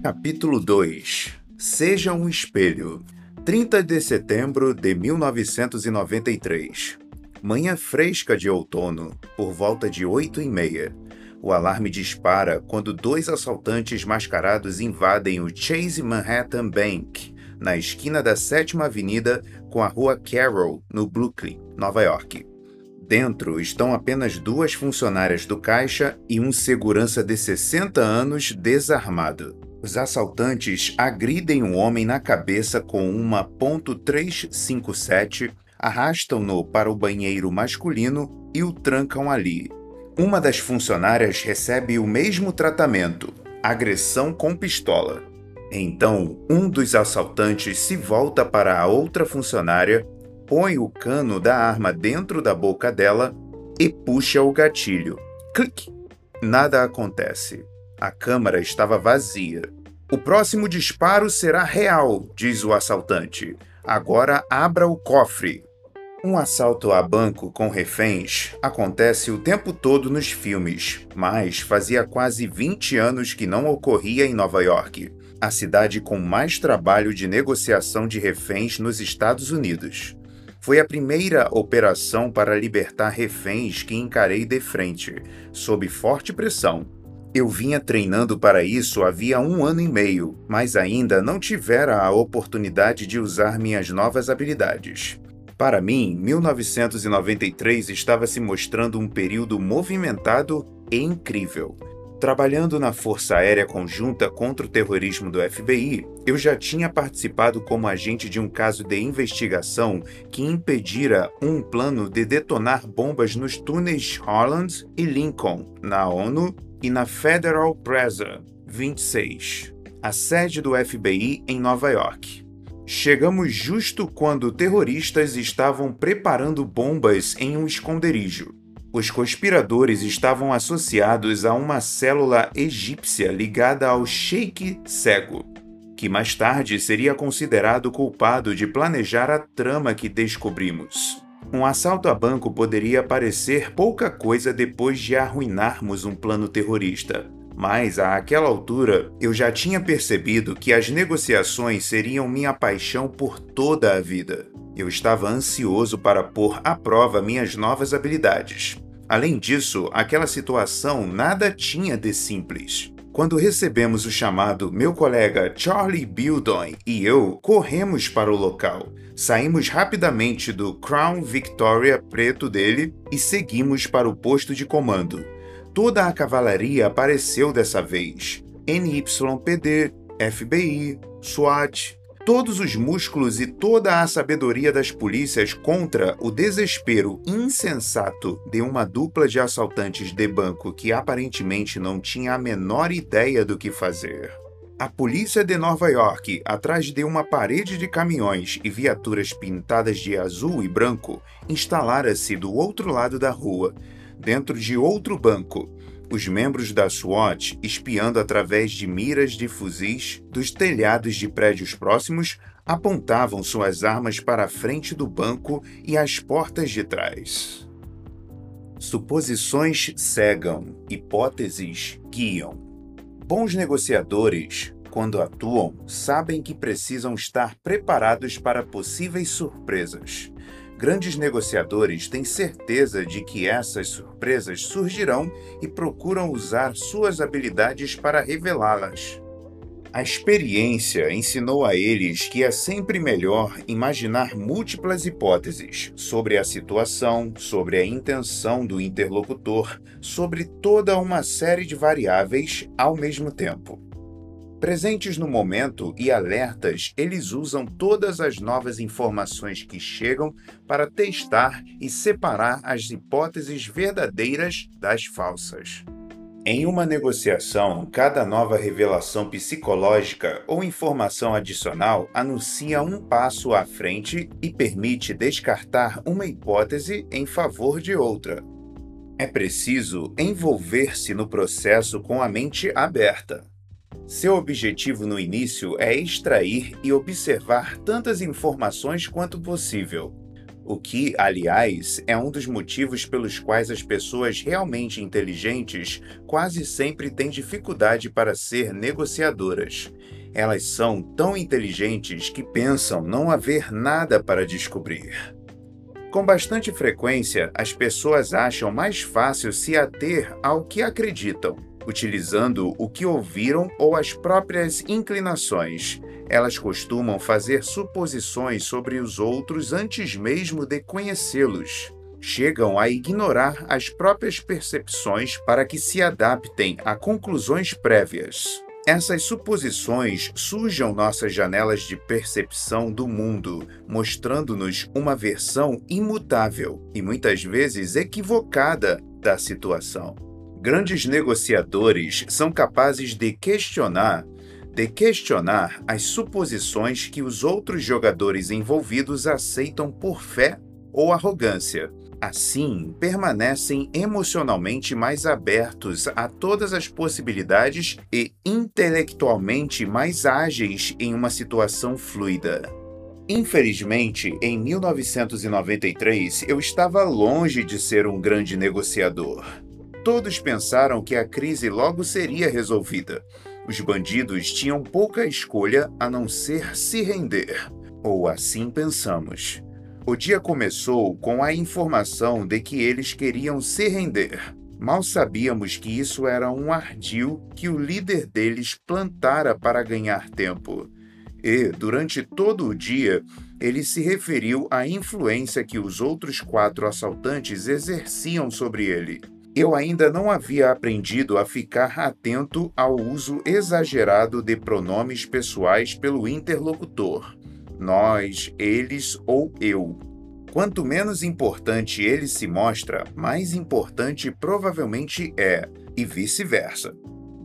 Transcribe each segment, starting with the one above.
Capítulo 2 Seja um espelho 30 de setembro de 1993 Manhã fresca de outono, por volta de oito e meia. O alarme dispara quando dois assaltantes mascarados invadem o Chase Manhattan Bank, na esquina da 7 Avenida com a Rua Carroll, no Brooklyn, Nova York. Dentro estão apenas duas funcionárias do caixa e um segurança de 60 anos desarmado. Os assaltantes agridem um homem na cabeça com uma .357, arrastam-no para o banheiro masculino e o trancam ali. Uma das funcionárias recebe o mesmo tratamento, agressão com pistola. Então, um dos assaltantes se volta para a outra funcionária põe o cano da arma dentro da boca dela e puxa o gatilho. Clique! Nada acontece. A câmara estava vazia. O próximo disparo será real, diz o assaltante. Agora abra o cofre. Um assalto a banco com reféns acontece o tempo todo nos filmes, mas fazia quase 20 anos que não ocorria em Nova York, a cidade com mais trabalho de negociação de reféns nos Estados Unidos. Foi a primeira operação para libertar reféns que encarei de frente, sob forte pressão. Eu vinha treinando para isso havia um ano e meio, mas ainda não tivera a oportunidade de usar minhas novas habilidades. Para mim, 1993 estava se mostrando um período movimentado e incrível. Trabalhando na Força Aérea Conjunta contra o Terrorismo do FBI, eu já tinha participado como agente de um caso de investigação que impedira um plano de detonar bombas nos túneis Holland e Lincoln, na ONU e na Federal Plaza 26, a sede do FBI em Nova York. Chegamos justo quando terroristas estavam preparando bombas em um esconderijo. Os conspiradores estavam associados a uma célula egípcia ligada ao Sheik Cego, que mais tarde seria considerado culpado de planejar a trama que descobrimos. Um assalto a banco poderia parecer pouca coisa depois de arruinarmos um plano terrorista, mas àquela altura eu já tinha percebido que as negociações seriam minha paixão por toda a vida. Eu estava ansioso para pôr à prova minhas novas habilidades. Além disso, aquela situação nada tinha de simples. Quando recebemos o chamado, meu colega Charlie Bildon e eu corremos para o local. Saímos rapidamente do Crown Victoria preto dele e seguimos para o posto de comando. Toda a cavalaria apareceu dessa vez: NYPD, FBI, SWAT, todos os músculos e toda a sabedoria das polícias contra o desespero insensato de uma dupla de assaltantes de banco que aparentemente não tinha a menor ideia do que fazer. A polícia de Nova York, atrás de uma parede de caminhões e viaturas pintadas de azul e branco, instalara-se do outro lado da rua, dentro de outro banco, os membros da SWAT espiando através de miras de fuzis dos telhados de prédios próximos apontavam suas armas para a frente do banco e as portas de trás. Suposições cegam, hipóteses guiam. Bons negociadores, quando atuam, sabem que precisam estar preparados para possíveis surpresas grandes negociadores têm certeza de que essas surpresas surgirão e procuram usar suas habilidades para revelá-las. A experiência ensinou a eles que é sempre melhor imaginar múltiplas hipóteses sobre a situação, sobre a intenção do interlocutor, sobre toda uma série de variáveis ao mesmo tempo. Presentes no momento e alertas, eles usam todas as novas informações que chegam para testar e separar as hipóteses verdadeiras das falsas. Em uma negociação, cada nova revelação psicológica ou informação adicional anuncia um passo à frente e permite descartar uma hipótese em favor de outra. É preciso envolver-se no processo com a mente aberta. Seu objetivo no início é extrair e observar tantas informações quanto possível. O que, aliás, é um dos motivos pelos quais as pessoas realmente inteligentes quase sempre têm dificuldade para ser negociadoras. Elas são tão inteligentes que pensam não haver nada para descobrir. Com bastante frequência, as pessoas acham mais fácil se ater ao que acreditam, utilizando o que ouviram ou as próprias inclinações. Elas costumam fazer suposições sobre os outros antes mesmo de conhecê-los. Chegam a ignorar as próprias percepções para que se adaptem a conclusões prévias. Essas suposições sujam nossas janelas de percepção do mundo, mostrando-nos uma versão imutável e muitas vezes equivocada da situação. Grandes negociadores são capazes de questionar de questionar as suposições que os outros jogadores envolvidos aceitam por fé ou arrogância, Assim, permanecem emocionalmente mais abertos a todas as possibilidades e intelectualmente mais ágeis em uma situação fluida. Infelizmente, em 1993, eu estava longe de ser um grande negociador. Todos pensaram que a crise logo seria resolvida. Os bandidos tinham pouca escolha a não ser se render. Ou assim pensamos. O dia começou com a informação de que eles queriam se render. Mal sabíamos que isso era um ardil que o líder deles plantara para ganhar tempo. E, durante todo o dia, ele se referiu à influência que os outros quatro assaltantes exerciam sobre ele. Eu ainda não havia aprendido a ficar atento ao uso exagerado de pronomes pessoais pelo interlocutor nós, eles ou eu. Quanto menos importante ele se mostra, mais importante provavelmente é, e vice-versa.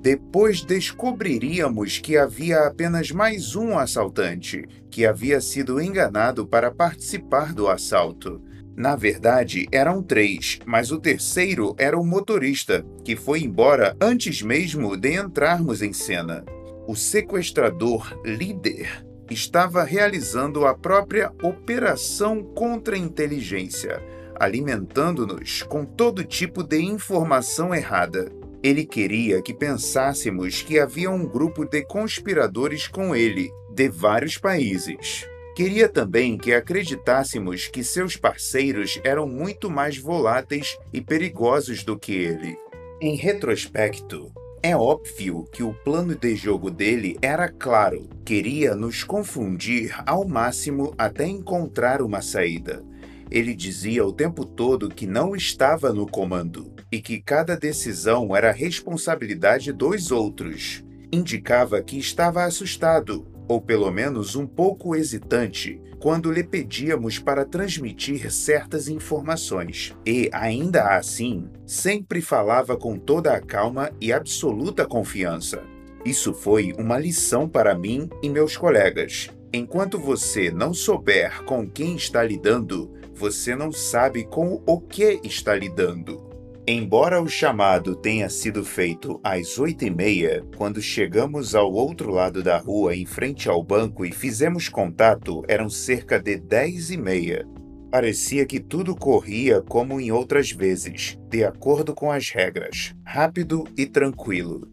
Depois descobriríamos que havia apenas mais um assaltante, que havia sido enganado para participar do assalto. Na verdade, eram três, mas o terceiro era o motorista, que foi embora antes mesmo de entrarmos em cena. O sequestrador líder estava realizando a própria operação contra-inteligência, alimentando-nos com todo tipo de informação errada. Ele queria que pensássemos que havia um grupo de conspiradores com ele, de vários países. Queria também que acreditássemos que seus parceiros eram muito mais voláteis e perigosos do que ele. Em retrospecto, é óbvio que o plano de jogo dele era claro, queria nos confundir ao máximo até encontrar uma saída. Ele dizia o tempo todo que não estava no comando e que cada decisão era responsabilidade dos outros. Indicava que estava assustado, ou pelo menos um pouco hesitante, quando lhe pedíamos para transmitir certas informações. E, ainda assim, sempre falava com toda a calma e absoluta confiança. Isso foi uma lição para mim e meus colegas. Enquanto você não souber com quem está lidando, você não sabe com o que está lidando. Embora o chamado tenha sido feito às oito e meia, quando chegamos ao outro lado da rua em frente ao banco e fizemos contato, eram cerca de dez e meia. Parecia que tudo corria como em outras vezes, de acordo com as regras, rápido e tranquilo.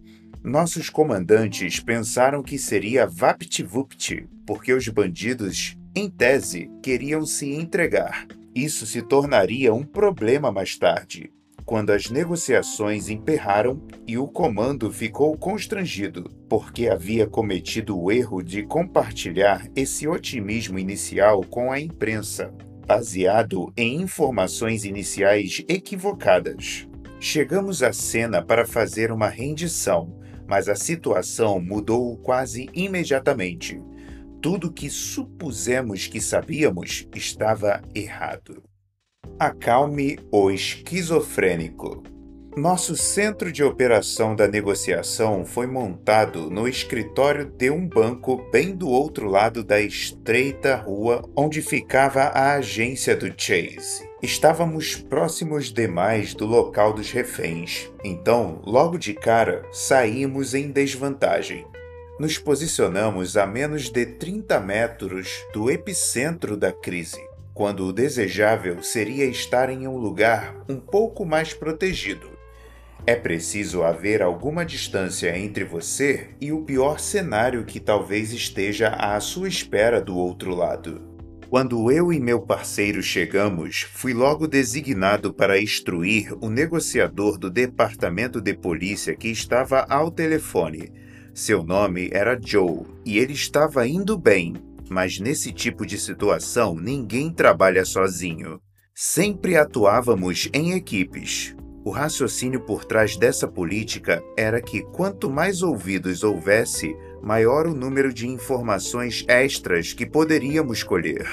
Nossos comandantes pensaram que seria vapt-vupt, porque os bandidos, em tese, queriam se entregar. Isso se tornaria um problema mais tarde, quando as negociações emperraram e o comando ficou constrangido, porque havia cometido o erro de compartilhar esse otimismo inicial com a imprensa, baseado em informações iniciais equivocadas. Chegamos à cena para fazer uma rendição, mas a situação mudou quase imediatamente. Tudo que supusemos que sabíamos estava errado. Acalme o esquizofrênico. Nosso centro de operação da negociação foi montado no escritório de um banco bem do outro lado da estreita rua onde ficava a agência do Chase. Estávamos próximos demais do local dos reféns, então, logo de cara, saímos em desvantagem. Nos posicionamos a menos de 30 metros do epicentro da crise quando o desejável seria estar em um lugar um pouco mais protegido. É preciso haver alguma distância entre você e o pior cenário que talvez esteja à sua espera do outro lado. Quando eu e meu parceiro chegamos, fui logo designado para instruir o negociador do departamento de polícia que estava ao telefone. Seu nome era Joe e ele estava indo bem, mas nesse tipo de situação ninguém trabalha sozinho. Sempre atuávamos em equipes. O raciocínio por trás dessa política era que quanto mais ouvidos houvesse, maior o número de informações extras que poderíamos colher.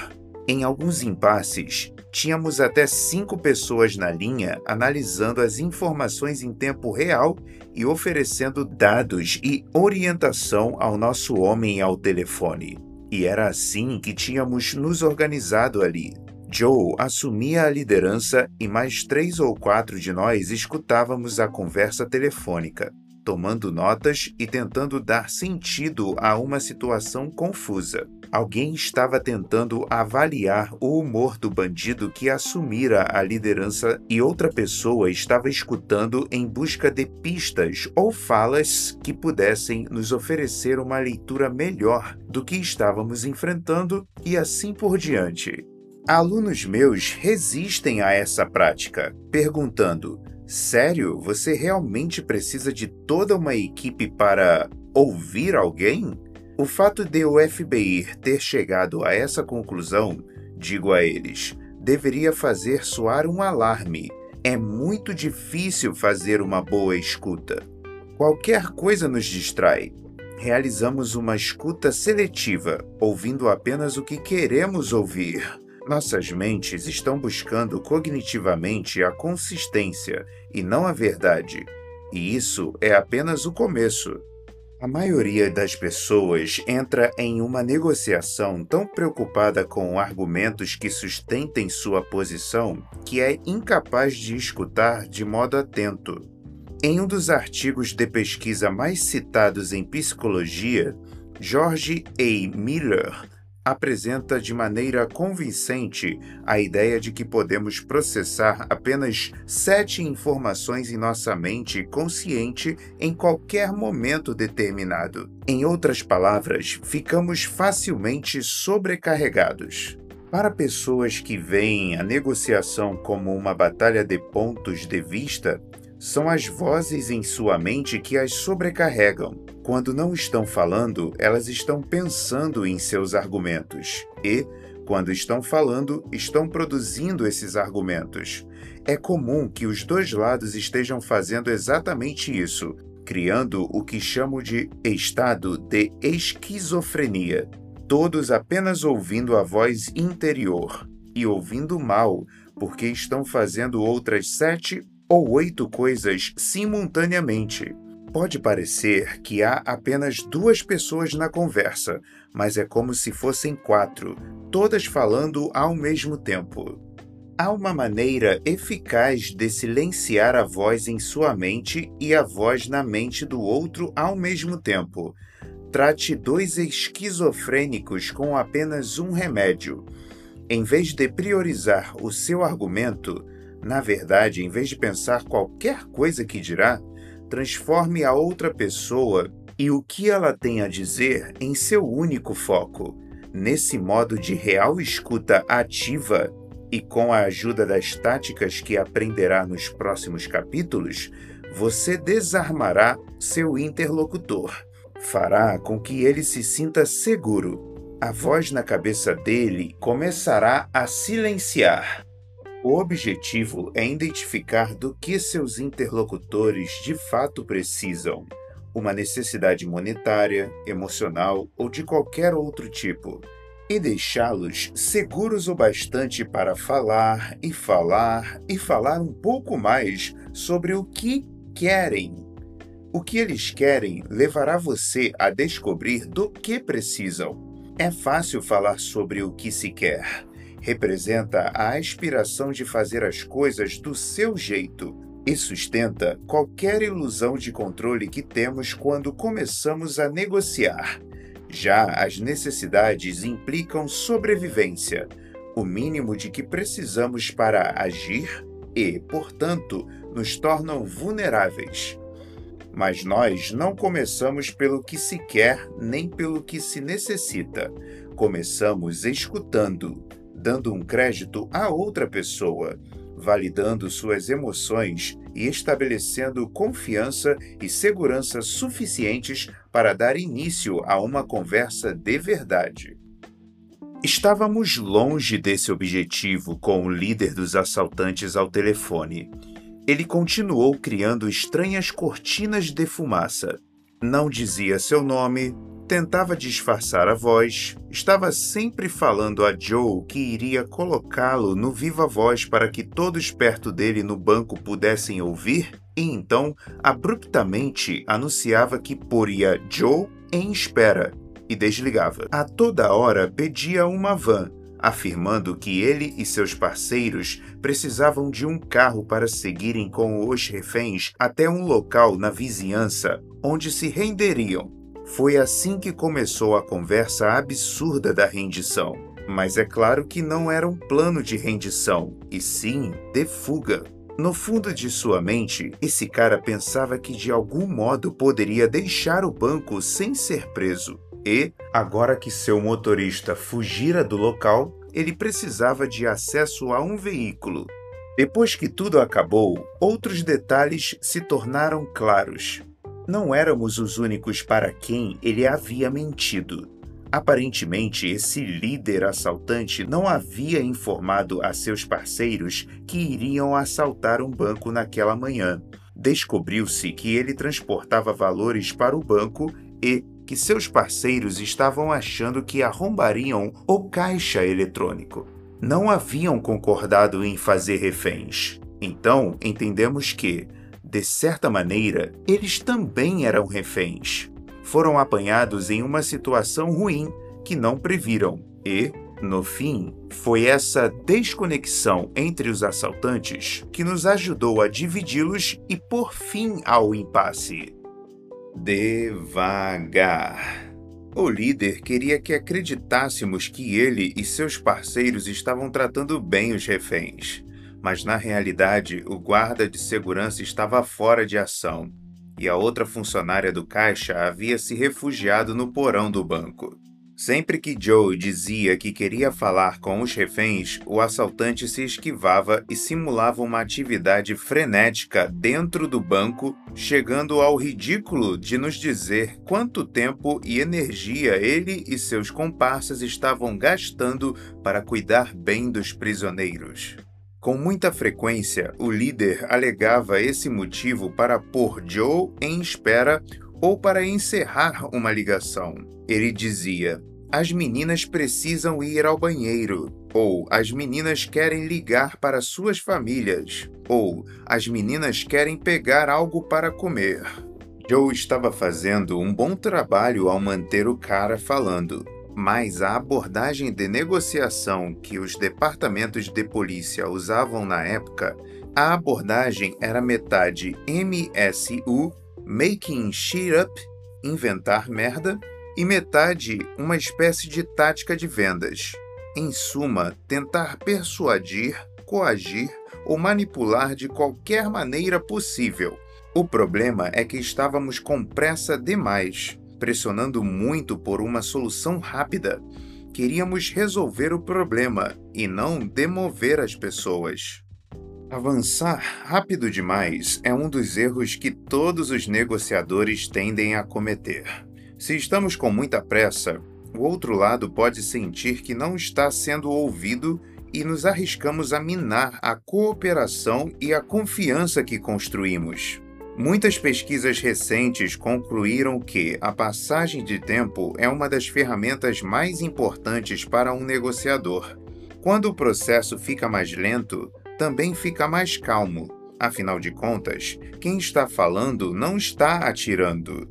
Em alguns impasses, tínhamos até cinco pessoas na linha analisando as informações em tempo real e oferecendo dados e orientação ao nosso homem ao telefone. E era assim que tínhamos nos organizado ali. Joe assumia a liderança e mais três ou quatro de nós escutávamos a conversa telefônica tomando notas e tentando dar sentido a uma situação confusa. Alguém estava tentando avaliar o humor do bandido que assumira a liderança e outra pessoa estava escutando em busca de pistas ou falas que pudessem nos oferecer uma leitura melhor do que estávamos enfrentando e assim por diante. Alunos meus resistem a essa prática, perguntando: Sério? Você realmente precisa de toda uma equipe para ouvir alguém? O fato de o FBI ter chegado a essa conclusão, digo a eles, deveria fazer soar um alarme. É muito difícil fazer uma boa escuta. Qualquer coisa nos distrai. Realizamos uma escuta seletiva, ouvindo apenas o que queremos ouvir. Nossas mentes estão buscando cognitivamente a consistência e não a verdade, e isso é apenas o começo. A maioria das pessoas entra em uma negociação tão preocupada com argumentos que sustentem sua posição que é incapaz de escutar de modo atento. Em um dos artigos de pesquisa mais citados em psicologia, George A. Miller apresenta de maneira convincente a ideia de que podemos processar apenas sete informações em nossa mente consciente em qualquer momento determinado. Em outras palavras, ficamos facilmente sobrecarregados. Para pessoas que veem a negociação como uma batalha de pontos de vista, são as vozes em sua mente que as sobrecarregam. Quando não estão falando, elas estão pensando em seus argumentos. E, quando estão falando, estão produzindo esses argumentos. É comum que os dois lados estejam fazendo exatamente isso, criando o que chamo de estado de esquizofrenia. Todos apenas ouvindo a voz interior e ouvindo mal, porque estão fazendo outras sete ou oito coisas simultaneamente. Pode parecer que há apenas duas pessoas na conversa, mas é como se fossem quatro, todas falando ao mesmo tempo. Há uma maneira eficaz de silenciar a voz em sua mente e a voz na mente do outro ao mesmo tempo. Trate dois esquizofrênicos com apenas um remédio. Em vez de priorizar o seu argumento, na verdade, em vez de pensar qualquer coisa que dirá, transforme a outra pessoa e o que ela tem a dizer em seu único foco. Nesse modo de real escuta ativa e com a ajuda das táticas que aprenderá nos próximos capítulos, você desarmará seu interlocutor. Fará com que ele se sinta seguro. A voz na cabeça dele começará a silenciar. O objetivo é identificar do que seus interlocutores de fato precisam, uma necessidade monetária, emocional ou de qualquer outro tipo, e deixá-los seguros o bastante para falar e falar e falar um pouco mais sobre o que querem. O que eles querem levará você a descobrir do que precisam. É fácil falar sobre o que se quer representa a aspiração de fazer as coisas do seu jeito e sustenta qualquer ilusão de controle que temos quando começamos a negociar. Já as necessidades implicam sobrevivência. o mínimo de que precisamos para agir e, portanto, nos tornam vulneráveis. Mas nós não começamos pelo que se quer nem pelo que se necessita. Começamos escutando, dando um crédito a outra pessoa, validando suas emoções e estabelecendo confiança e segurança suficientes para dar início a uma conversa de verdade. Estávamos longe desse objetivo com o líder dos assaltantes ao telefone. Ele continuou criando estranhas cortinas de fumaça. Não dizia seu nome, tentava disfarçar a voz, estava sempre falando a Joe que iria colocá-lo no viva voz para que todos perto dele no banco pudessem ouvir, e então, abruptamente, anunciava que poria Joe em espera e desligava. A toda hora pedia uma van, afirmando que ele e seus parceiros precisavam de um carro para seguirem com os reféns até um local na vizinhança onde se renderiam. Foi assim que começou a conversa absurda da rendição. Mas é claro que não era um plano de rendição, e sim de fuga. No fundo de sua mente, esse cara pensava que de algum modo poderia deixar o banco sem ser preso. E, agora que seu motorista fugira do local, ele precisava de acesso a um veículo. Depois que tudo acabou, outros detalhes se tornaram claros. Não éramos os únicos para quem ele havia mentido. Aparentemente, esse líder assaltante não havia informado a seus parceiros que iriam assaltar um banco naquela manhã. Descobriu-se que ele transportava valores para o banco e que seus parceiros estavam achando que arrombariam o caixa eletrônico. Não haviam concordado em fazer reféns. Então, entendemos que, de certa maneira, eles também eram reféns. Foram apanhados em uma situação ruim que não previram e, no fim, foi essa desconexão entre os assaltantes que nos ajudou a dividi-los e pôr fim ao impasse. Devagar. O líder queria que acreditássemos que ele e seus parceiros estavam tratando bem os reféns, mas na realidade o guarda de segurança estava fora de ação e a outra funcionária do caixa havia se refugiado no porão do banco. Sempre que Joe dizia que queria falar com os reféns, o assaltante se esquivava e simulava uma atividade frenética dentro do banco, chegando ao ridículo de nos dizer quanto tempo e energia ele e seus comparsas estavam gastando para cuidar bem dos prisioneiros. Com muita frequência, o líder alegava esse motivo para pôr Joe em espera ou para encerrar uma ligação. Ele dizia: As meninas precisam ir ao banheiro, ou as meninas querem ligar para suas famílias, ou as meninas querem pegar algo para comer. Joe estava fazendo um bom trabalho ao manter o cara falando, mas a abordagem de negociação que os departamentos de polícia usavam na época, a abordagem era metade MSU making shit up, inventar merda, e metade uma espécie de tática de vendas. Em suma, tentar persuadir, coagir ou manipular de qualquer maneira possível. O problema é que estávamos com pressa demais, pressionando muito por uma solução rápida. Queríamos resolver o problema e não demover as pessoas. Avançar rápido demais é um dos erros que todos os negociadores tendem a cometer. Se estamos com muita pressa, o outro lado pode sentir que não está sendo ouvido e nos arriscamos a minar a cooperação e a confiança que construímos. Muitas pesquisas recentes concluíram que a passagem de tempo é uma das ferramentas mais importantes para um negociador. Quando o processo fica mais lento, também fica mais calmo. Afinal de contas, quem está falando não está atirando.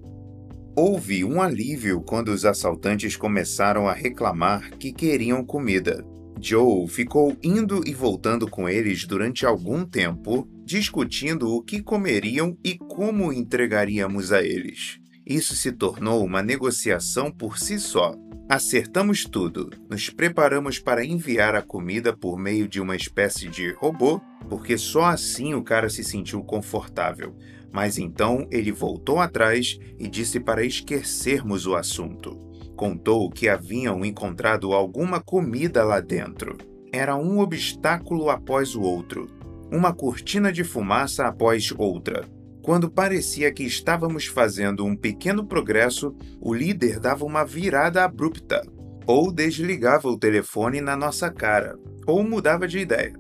Houve um alívio quando os assaltantes começaram a reclamar que queriam comida. Joe ficou indo e voltando com eles durante algum tempo, discutindo o que comeriam e como entregaríamos a eles. Isso se tornou uma negociação por si só. Acertamos tudo. Nos preparamos para enviar a comida por meio de uma espécie de robô, porque só assim o cara se sentiu confortável. Mas então ele voltou atrás e disse para esquecermos o assunto. Contou que haviam encontrado alguma comida lá dentro. Era um obstáculo após o outro, uma cortina de fumaça após outra. Quando parecia que estávamos fazendo um pequeno progresso, o líder dava uma virada abrupta, ou desligava o telefone na nossa cara, ou mudava de ideia.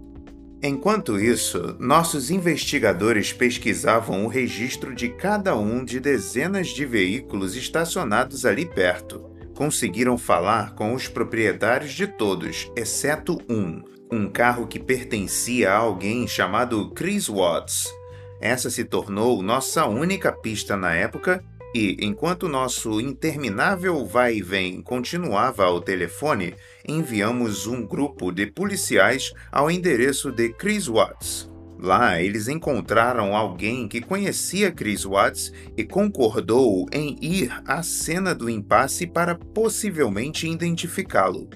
Enquanto isso, nossos investigadores pesquisavam o registro de cada um de dezenas de veículos estacionados ali perto. Conseguiram falar com os proprietários de todos, exceto um, um carro que pertencia a alguém chamado Chris Watts. Essa se tornou nossa única pista na época e, enquanto nosso interminável vai e vem continuava ao telefone, enviamos um grupo de policiais ao endereço de Chris Watts. Lá, eles encontraram alguém que conhecia Chris Watts e concordou em ir à cena do impasse para possivelmente identificá-lo.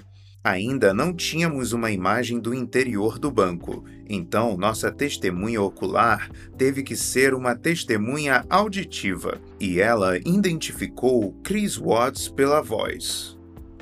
Ainda não tínhamos uma imagem do interior do banco, então nossa testemunha ocular teve que ser uma testemunha auditiva, e ela identificou Chris Watts pela voz.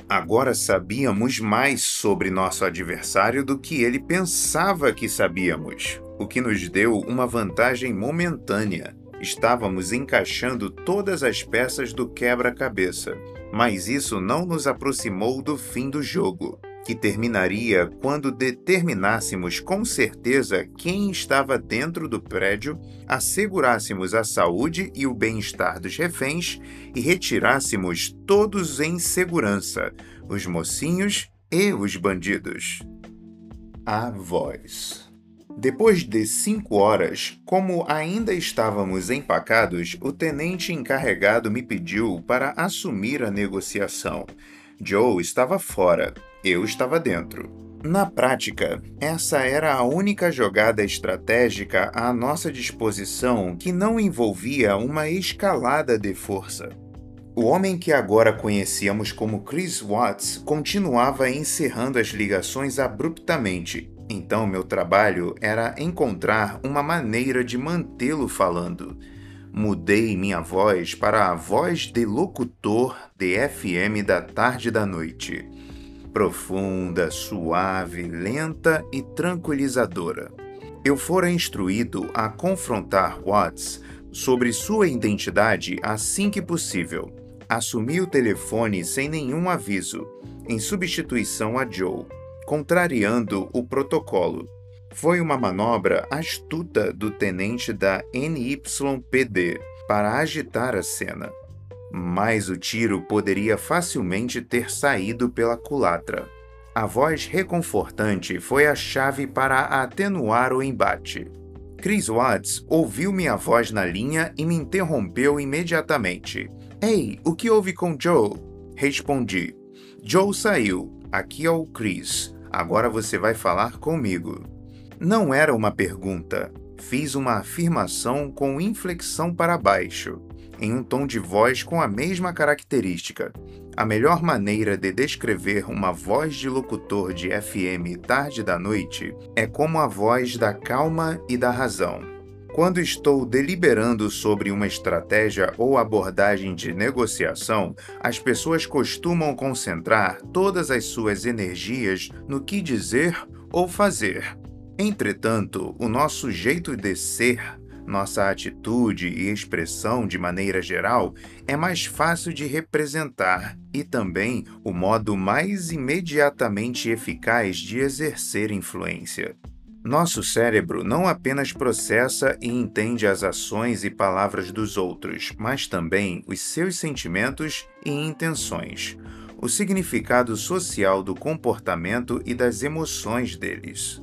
Agora sabíamos mais sobre nosso adversário do que ele pensava que sabíamos, o que nos deu uma vantagem momentânea. Estávamos encaixando todas as peças do quebra-cabeça mas isso não nos aproximou do fim do jogo, que terminaria quando determinássemos com certeza quem estava dentro do prédio, assegurássemos a saúde e o bem-estar dos reféns e retirássemos todos em segurança, os mocinhos e os bandidos. A voz. Depois de cinco horas, como ainda estávamos empacados, o tenente encarregado me pediu para assumir a negociação. Joe estava fora, eu estava dentro. Na prática, essa era a única jogada estratégica à nossa disposição que não envolvia uma escalada de força. O homem que agora conhecíamos como Chris Watts continuava encerrando as ligações abruptamente, então, meu trabalho era encontrar uma maneira de mantê-lo falando. Mudei minha voz para a voz de locutor de FM da tarde da noite. Profunda, suave, lenta e tranquilizadora. Eu fora instruído a confrontar Watts sobre sua identidade assim que possível. Assumi o telefone sem nenhum aviso, em substituição a Joe contrariando o protocolo. Foi uma manobra astuta do tenente da NYPD para agitar a cena. Mas o tiro poderia facilmente ter saído pela culatra. A voz reconfortante foi a chave para atenuar o embate. Chris Watts ouviu minha voz na linha e me interrompeu imediatamente. Ei, o que houve com Joe? Respondi. Joe saiu. Aqui é o Chris. Agora você vai falar comigo. Não era uma pergunta. Fiz uma afirmação com inflexão para baixo, em um tom de voz com a mesma característica. A melhor maneira de descrever uma voz de locutor de FM tarde da noite é como a voz da calma e da razão. Quando estou deliberando sobre uma estratégia ou abordagem de negociação, as pessoas costumam concentrar todas as suas energias no que dizer ou fazer. Entretanto, o nosso jeito de ser, nossa atitude e expressão de maneira geral é mais fácil de representar e também o modo mais imediatamente eficaz de exercer influência. Nosso cérebro não apenas processa e entende as ações e palavras dos outros, mas também os seus sentimentos e intenções, o significado social do comportamento e das emoções deles.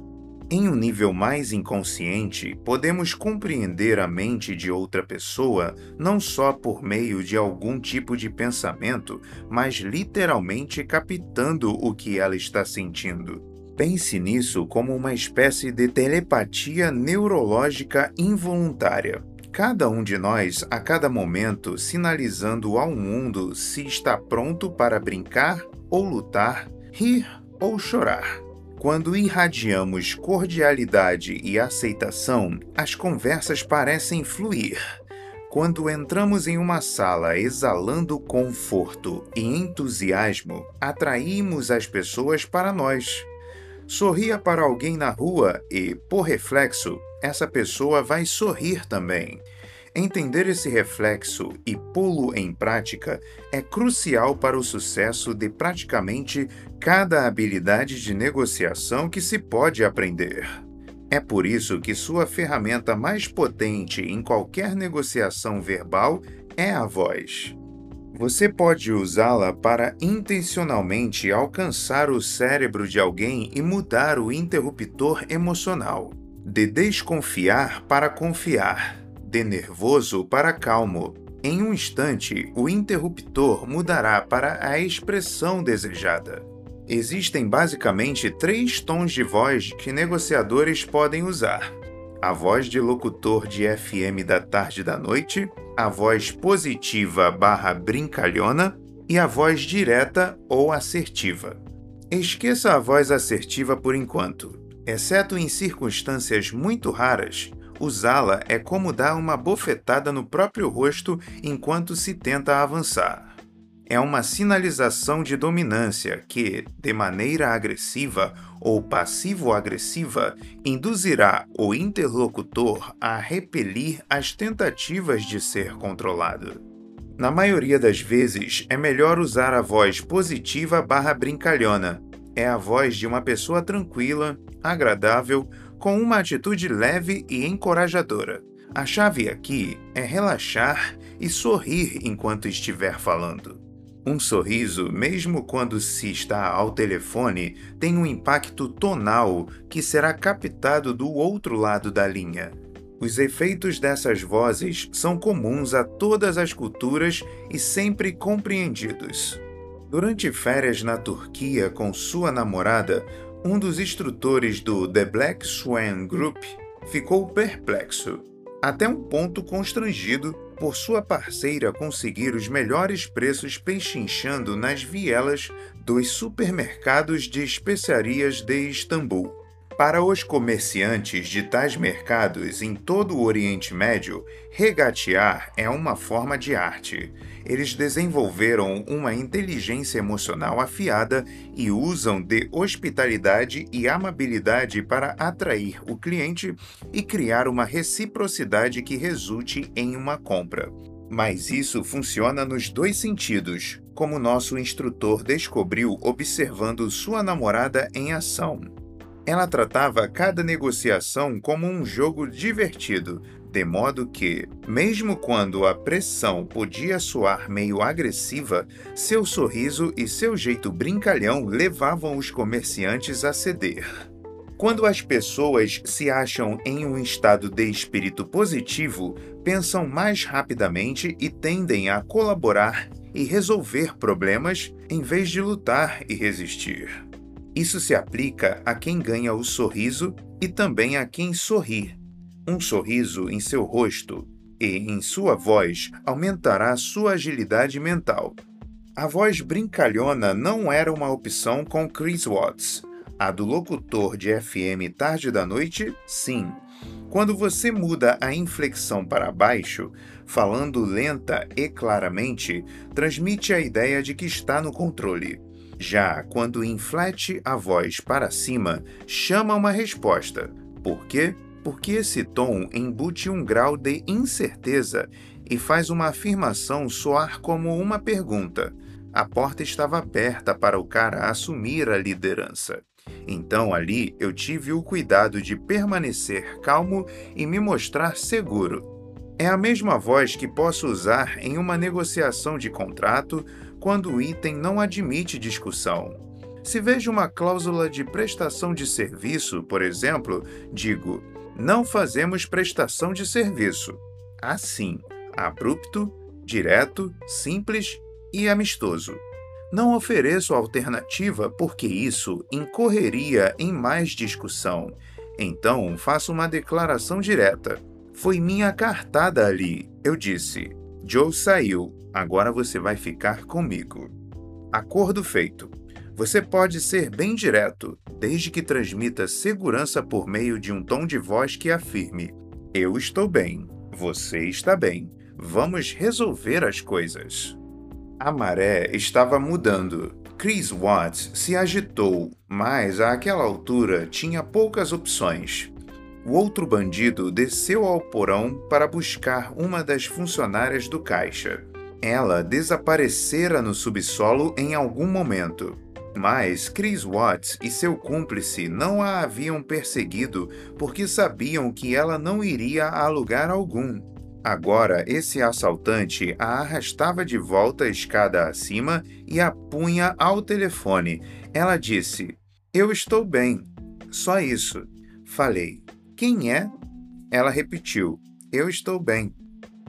Em um nível mais inconsciente, podemos compreender a mente de outra pessoa não só por meio de algum tipo de pensamento, mas literalmente captando o que ela está sentindo. Pense nisso como uma espécie de telepatia neurológica involuntária. Cada um de nós, a cada momento, sinalizando ao mundo se está pronto para brincar ou lutar, rir ou chorar. Quando irradiamos cordialidade e aceitação, as conversas parecem fluir. Quando entramos em uma sala exalando conforto e entusiasmo, atraímos as pessoas para nós. Sorria para alguém na rua e, por reflexo, essa pessoa vai sorrir também. Entender esse reflexo e pô-lo em prática é crucial para o sucesso de praticamente cada habilidade de negociação que se pode aprender. É por isso que sua ferramenta mais potente em qualquer negociação verbal é a voz. Você pode usá-la para intencionalmente alcançar o cérebro de alguém e mudar o interruptor emocional. De desconfiar para confiar de nervoso para calmo. Em um instante, o interruptor mudará para a expressão desejada. Existem basicamente três tons de voz que negociadores podem usar: a voz de locutor de FM da tarde e da noite, a voz positiva barra brincalhona e a voz direta ou assertiva. Esqueça a voz assertiva por enquanto. Exceto em circunstâncias muito raras, Usá-la é como dar uma bofetada no próprio rosto enquanto se tenta avançar. É uma sinalização de dominância que, de maneira agressiva ou passivo-agressiva, induzirá o interlocutor a repelir as tentativas de ser controlado. Na maioria das vezes, é melhor usar a voz positiva barra brincalhona. É a voz de uma pessoa tranquila, agradável, com uma atitude leve e encorajadora. A chave aqui é relaxar e sorrir enquanto estiver falando. Um sorriso, mesmo quando se está ao telefone, tem um impacto tonal que será captado do outro lado da linha. Os efeitos dessas vozes são comuns a todas as culturas e sempre compreendidos. Durante férias na Turquia com sua namorada, um dos instrutores do The Black Swan Group ficou perplexo, até um ponto constrangido por sua parceira conseguir os melhores preços pechinchando nas vielas dos supermercados de especiarias de Istambul. Para os comerciantes de tais mercados em todo o Oriente Médio, regatear é uma forma de arte. Eles desenvolveram uma inteligência emocional afiada e usam de hospitalidade e amabilidade para atrair o cliente e criar uma reciprocidade que resulte em uma compra. Mas isso funciona nos dois sentidos, como nosso instrutor descobriu observando sua namorada em ação. Ela tratava cada negociação como um jogo divertido, de modo que, mesmo quando a pressão podia soar meio agressiva, seu sorriso e seu jeito brincalhão levavam os comerciantes a ceder. Quando as pessoas se acham em um estado de espírito positivo, pensam mais rapidamente e tendem a colaborar e resolver problemas em vez de lutar e resistir. Isso se aplica a quem ganha o sorriso e também a quem sorri. Um sorriso em seu rosto e em sua voz aumentará sua agilidade mental. A voz brincalhona não era uma opção com Chris Watts. A do locutor de FM tarde da noite, sim. Quando você muda a inflexão para baixo, falando lenta e claramente, transmite a ideia de que está no controle. Já quando inflete a voz para cima, chama uma resposta. Por quê? Porque esse tom embute um grau de incerteza e faz uma afirmação soar como uma pergunta. A porta estava aberta para o cara assumir a liderança. Então ali eu tive o cuidado de permanecer calmo e me mostrar seguro. É a mesma voz que posso usar em uma negociação de contrato quando o item não admite discussão. Se vejo uma cláusula de prestação de serviço, por exemplo, digo: não fazemos prestação de serviço. Assim, abrupto, direto, simples e amistoso. Não ofereço alternativa porque isso incorreria em mais discussão. Então faço uma declaração direta. Foi minha cartada ali. Eu disse: Joe saiu, agora você vai ficar comigo. Acordo feito. Você pode ser bem direto, desde que transmita segurança por meio de um tom de voz que afirme: Eu estou bem, você está bem, vamos resolver as coisas. A maré estava mudando. Chris Watts se agitou, mas àquela altura tinha poucas opções. O outro bandido desceu ao porão para buscar uma das funcionárias do caixa. Ela desaparecera no subsolo em algum momento. Mas Chris Watts e seu cúmplice não a haviam perseguido porque sabiam que ela não iria a lugar algum. Agora, esse assaltante a arrastava de volta a escada acima e a punha ao telefone. Ela disse: Eu estou bem. Só isso. Falei: quem é? Ela repetiu: Eu estou bem.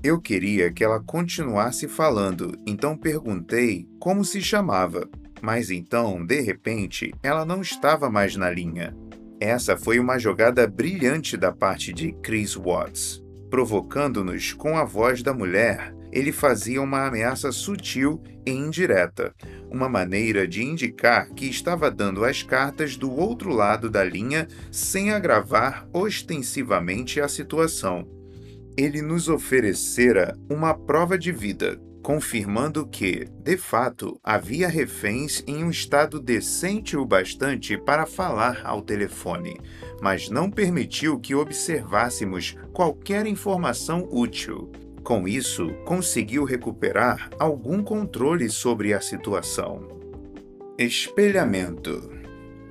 Eu queria que ela continuasse falando, então perguntei como se chamava. Mas então, de repente, ela não estava mais na linha. Essa foi uma jogada brilhante da parte de Chris Watts. Provocando-nos com a voz da mulher, ele fazia uma ameaça sutil e indireta, uma maneira de indicar que estava dando as cartas do outro lado da linha sem agravar ostensivamente a situação. Ele nos oferecera uma prova de vida, confirmando que, de fato, havia reféns em um estado decente o bastante para falar ao telefone, mas não permitiu que observássemos qualquer informação útil. Com isso, conseguiu recuperar algum controle sobre a situação. Espelhamento.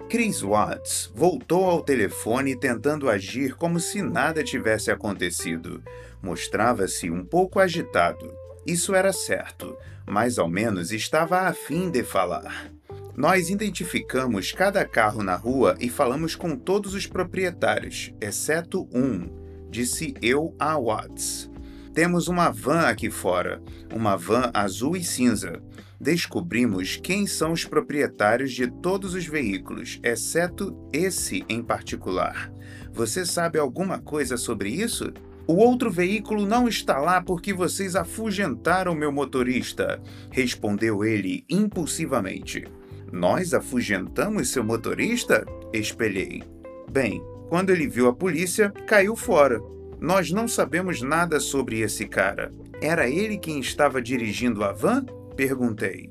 Chris Watts voltou ao telefone tentando agir como se nada tivesse acontecido. Mostrava-se um pouco agitado. Isso era certo, mas ao menos estava a fim de falar. Nós identificamos cada carro na rua e falamos com todos os proprietários, exceto um, disse eu a Watts. Temos uma van aqui fora, uma van azul e cinza. Descobrimos quem são os proprietários de todos os veículos, exceto esse em particular. Você sabe alguma coisa sobre isso? O outro veículo não está lá porque vocês afugentaram meu motorista, respondeu ele impulsivamente. Nós afugentamos seu motorista? Espelhei. Bem, quando ele viu a polícia, caiu fora. Nós não sabemos nada sobre esse cara. Era ele quem estava dirigindo a van? Perguntei.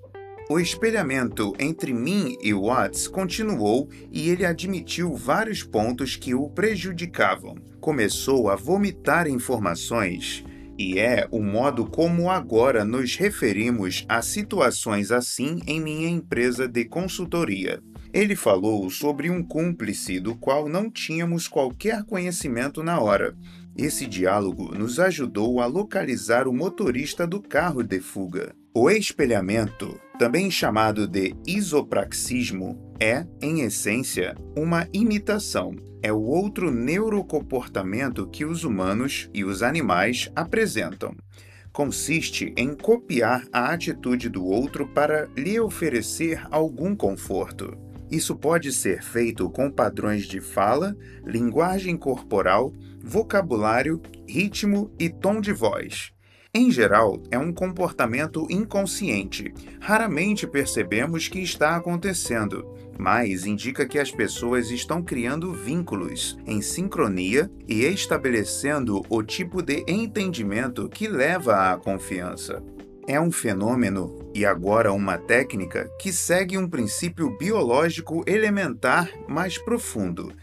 O espelhamento entre mim e Watts continuou e ele admitiu vários pontos que o prejudicavam. Começou a vomitar informações, e é o modo como agora nos referimos a situações assim em minha empresa de consultoria. Ele falou sobre um cúmplice do qual não tínhamos qualquer conhecimento na hora, esse diálogo nos ajudou a localizar o motorista do carro de fuga. O espelhamento, também chamado de isopraxismo, é, em essência, uma imitação. É o outro neurocomportamento que os humanos e os animais apresentam. Consiste em copiar a atitude do outro para lhe oferecer algum conforto. Isso pode ser feito com padrões de fala, linguagem corporal, vocabulário, ritmo e tom de voz. Em geral, é um comportamento inconsciente. Raramente percebemos que está acontecendo, mas indica que as pessoas estão criando vínculos em sincronia e estabelecendo o tipo de entendimento que leva à confiança. É um fenômeno e agora uma técnica que segue um princípio biológico elementar mais profundo.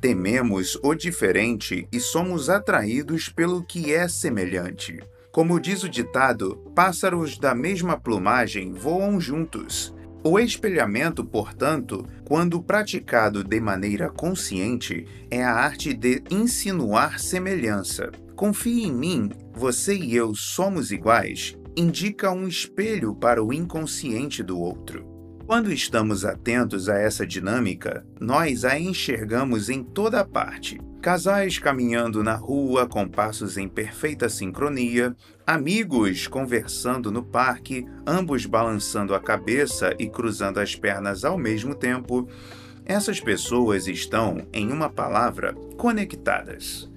Tememos o diferente e somos atraídos pelo que é semelhante. Como diz o ditado, pássaros da mesma plumagem voam juntos. O espelhamento, portanto, quando praticado de maneira consciente, é a arte de insinuar semelhança. Confie em mim, você e eu somos iguais, indica um espelho para o inconsciente do outro. Quando estamos atentos a essa dinâmica, nós a enxergamos em toda parte. Casais caminhando na rua com passos em perfeita sincronia, amigos conversando no parque, ambos balançando a cabeça e cruzando as pernas ao mesmo tempo. Essas pessoas estão, em uma palavra, conectadas.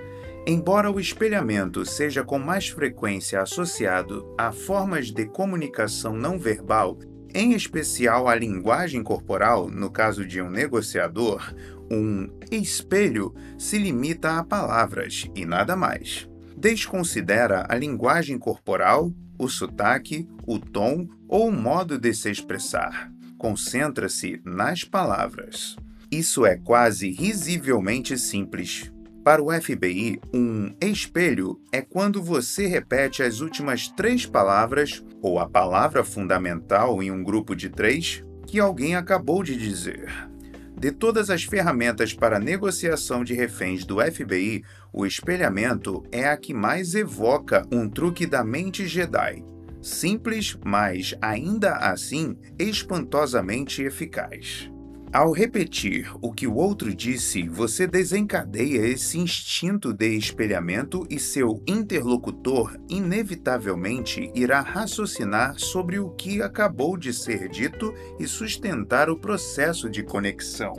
Embora o espelhamento seja com mais frequência associado a formas de comunicação não verbal, em especial a linguagem corporal, no caso de um negociador, um espelho se limita a palavras e nada mais. Desconsidera a linguagem corporal, o sotaque, o tom ou o modo de se expressar. Concentra-se nas palavras. Isso é quase risivelmente simples. Para o FBI, um espelho é quando você repete as últimas três palavras ou a palavra fundamental em um grupo de três que alguém acabou de dizer. De todas as ferramentas para negociação de reféns do FBI, o espelhamento é a que mais evoca um truque da mente Jedi. Simples, mas ainda assim espantosamente eficaz. Ao repetir o que o outro disse, você desencadeia esse instinto de espelhamento e seu interlocutor inevitavelmente irá raciocinar sobre o que acabou de ser dito e sustentar o processo de conexão.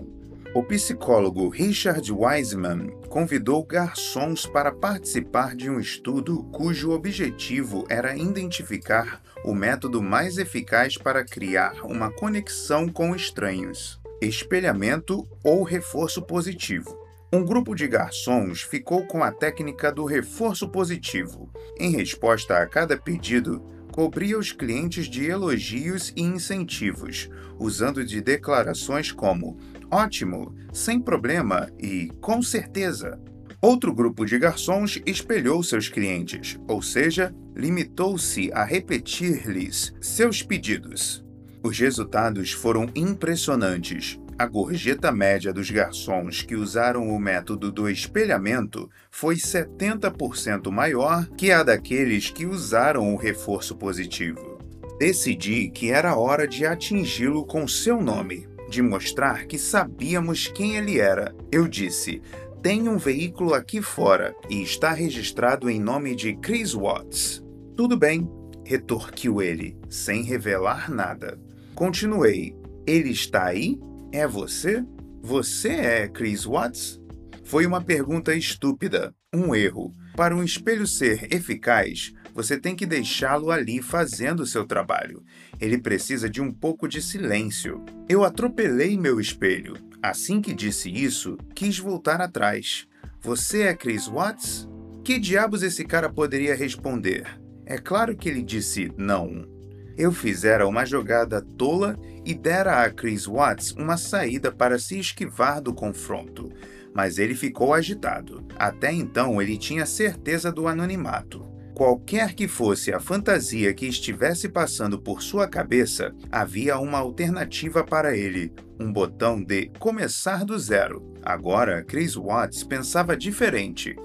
O psicólogo Richard Wiseman convidou garçons para participar de um estudo cujo objetivo era identificar o método mais eficaz para criar uma conexão com estranhos espelhamento ou reforço positivo. Um grupo de garçons ficou com a técnica do reforço positivo. Em resposta a cada pedido, cobria os clientes de elogios e incentivos, usando de declarações como ótimo, sem problema e com certeza. Outro grupo de garçons espelhou seus clientes, ou seja, limitou-se a repetir-lhes seus pedidos. Os resultados foram impressionantes. A gorjeta média dos garçons que usaram o método do espelhamento foi 70% maior que a daqueles que usaram o reforço positivo. Decidi que era hora de atingi-lo com seu nome, de mostrar que sabíamos quem ele era. Eu disse: tem um veículo aqui fora e está registrado em nome de Chris Watts. Tudo bem, retorquiu ele, sem revelar nada. Continuei. Ele está aí? É você? Você é Chris Watts? Foi uma pergunta estúpida, um erro. Para um espelho ser eficaz, você tem que deixá-lo ali fazendo o seu trabalho. Ele precisa de um pouco de silêncio. Eu atropelei meu espelho. Assim que disse isso, quis voltar atrás. Você é Chris Watts? Que diabos esse cara poderia responder? É claro que ele disse não. Eu fizera uma jogada tola e dera a Chris Watts uma saída para se esquivar do confronto, mas ele ficou agitado. Até então ele tinha certeza do anonimato. Qualquer que fosse a fantasia que estivesse passando por sua cabeça, havia uma alternativa para ele: um botão de começar do zero. Agora, Chris Watts pensava diferente.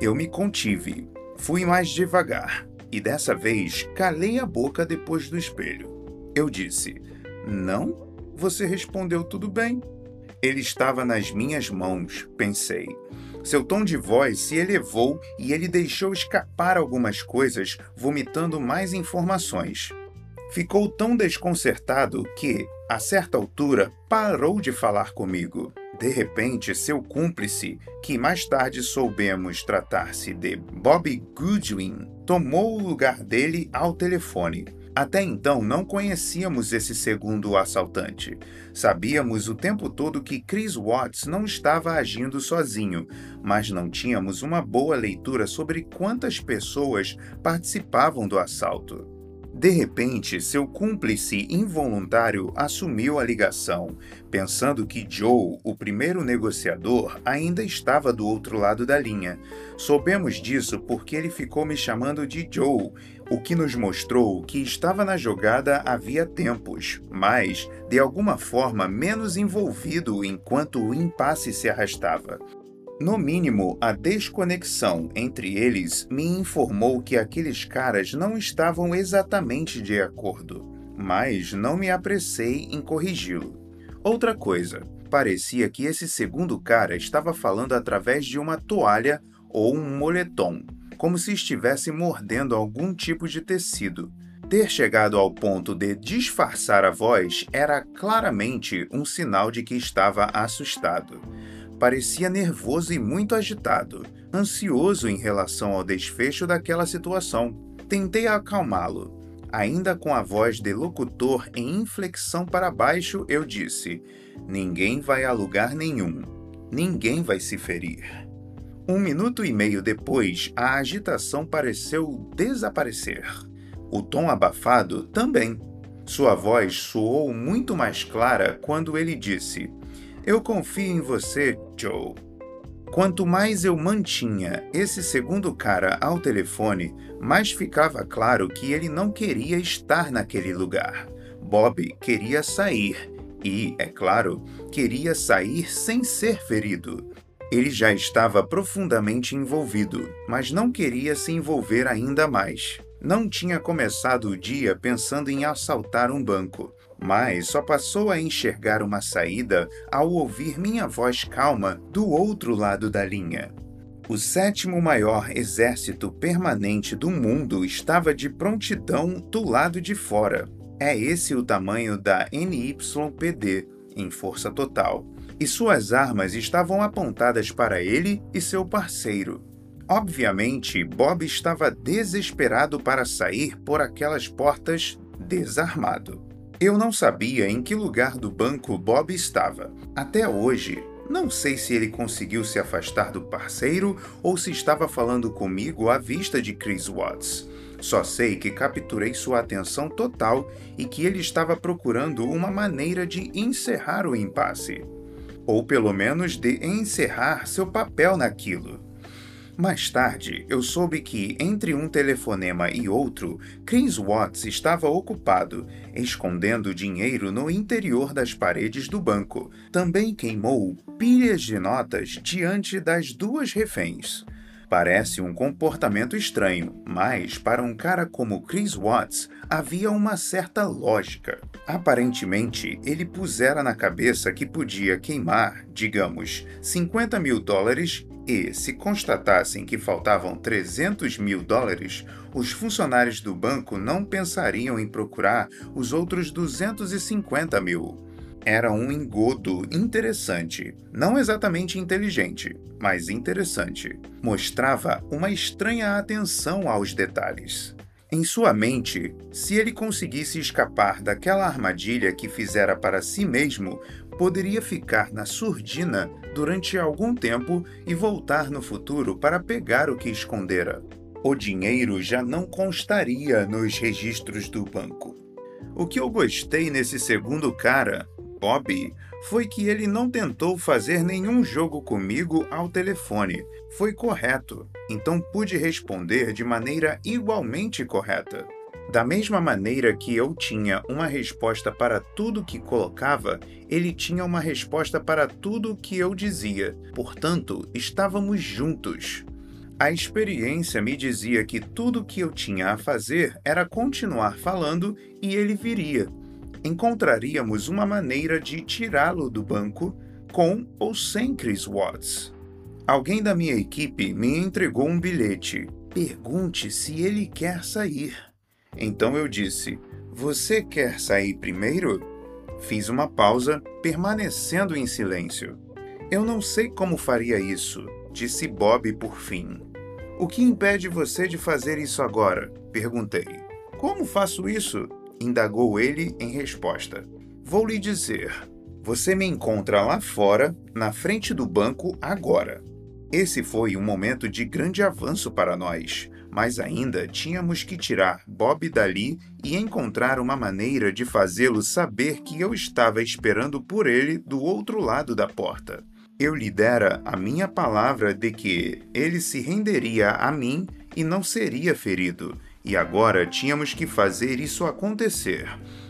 Eu me contive. Fui mais devagar e dessa vez calei a boca depois do espelho. Eu disse: Não? Você respondeu tudo bem. Ele estava nas minhas mãos, pensei. Seu tom de voz se elevou e ele deixou escapar algumas coisas, vomitando mais informações. Ficou tão desconcertado que, a certa altura, parou de falar comigo. De repente, seu cúmplice, que mais tarde soubemos tratar-se de Bobby Goodwin, tomou o lugar dele ao telefone. Até então não conhecíamos esse segundo assaltante. Sabíamos o tempo todo que Chris Watts não estava agindo sozinho, mas não tínhamos uma boa leitura sobre quantas pessoas participavam do assalto. De repente, seu cúmplice involuntário assumiu a ligação, pensando que Joe, o primeiro negociador, ainda estava do outro lado da linha. Soubemos disso porque ele ficou me chamando de Joe, o que nos mostrou que estava na jogada havia tempos, mas, de alguma forma, menos envolvido enquanto o impasse se arrastava. No mínimo, a desconexão entre eles me informou que aqueles caras não estavam exatamente de acordo, mas não me apressei em corrigi-lo. Outra coisa, parecia que esse segundo cara estava falando através de uma toalha ou um moletom, como se estivesse mordendo algum tipo de tecido. Ter chegado ao ponto de disfarçar a voz era claramente um sinal de que estava assustado parecia nervoso e muito agitado, ansioso em relação ao desfecho daquela situação. Tentei acalmá-lo. Ainda com a voz de locutor em inflexão para baixo, eu disse: Ninguém vai a lugar nenhum. Ninguém vai se ferir. Um minuto e meio depois, a agitação pareceu desaparecer. O tom abafado também. Sua voz soou muito mais clara quando ele disse: Eu confio em você, Joe. Quanto mais eu mantinha esse segundo cara ao telefone, mais ficava claro que ele não queria estar naquele lugar. Bob queria sair e, é claro, queria sair sem ser ferido. Ele já estava profundamente envolvido, mas não queria se envolver ainda mais. Não tinha começado o dia pensando em assaltar um banco mas só passou a enxergar uma saída ao ouvir minha voz calma do outro lado da linha. O sétimo maior exército permanente do mundo estava de prontidão do lado de fora. É esse o tamanho da NYPD em força total. E suas armas estavam apontadas para ele e seu parceiro. Obviamente, Bob estava desesperado para sair por aquelas portas desarmado. Eu não sabia em que lugar do banco Bob estava. Até hoje, não sei se ele conseguiu se afastar do parceiro ou se estava falando comigo à vista de Chris Watts. Só sei que capturei sua atenção total e que ele estava procurando uma maneira de encerrar o impasse. Ou pelo menos de encerrar seu papel naquilo. Mais tarde, eu soube que, entre um telefonema e outro, Chris Watts estava ocupado, escondendo dinheiro no interior das paredes do banco. Também queimou pilhas de notas diante das duas reféns. Parece um comportamento estranho, mas para um cara como Chris Watts havia uma certa lógica. Aparentemente, ele pusera na cabeça que podia queimar, digamos, 50 mil dólares e, se constatassem que faltavam 300 mil dólares, os funcionários do banco não pensariam em procurar os outros 250 mil. Era um engodo interessante, não exatamente inteligente, mas interessante. Mostrava uma estranha atenção aos detalhes. Em sua mente, se ele conseguisse escapar daquela armadilha que fizera para si mesmo, poderia ficar na surdina durante algum tempo e voltar no futuro para pegar o que escondera. O dinheiro já não constaria nos registros do banco. O que eu gostei nesse segundo cara, Bob, foi que ele não tentou fazer nenhum jogo comigo ao telefone. Foi correto, então pude responder de maneira igualmente correta. Da mesma maneira que eu tinha uma resposta para tudo que colocava, ele tinha uma resposta para tudo que eu dizia. Portanto, estávamos juntos. A experiência me dizia que tudo que eu tinha a fazer era continuar falando e ele viria. Encontraríamos uma maneira de tirá-lo do banco, com ou sem Chris Watts. Alguém da minha equipe me entregou um bilhete. Pergunte se ele quer sair. Então eu disse: Você quer sair primeiro? Fiz uma pausa, permanecendo em silêncio. Eu não sei como faria isso, disse Bob por fim. O que impede você de fazer isso agora? perguntei. Como faço isso? indagou ele em resposta. Vou lhe dizer. Você me encontra lá fora, na frente do banco, agora. Esse foi um momento de grande avanço para nós mas ainda tínhamos que tirar Bob dali e encontrar uma maneira de fazê-lo saber que eu estava esperando por ele do outro lado da porta. Eu lhe dera a minha palavra de que ele se renderia a mim e não seria ferido, e agora tínhamos que fazer isso acontecer.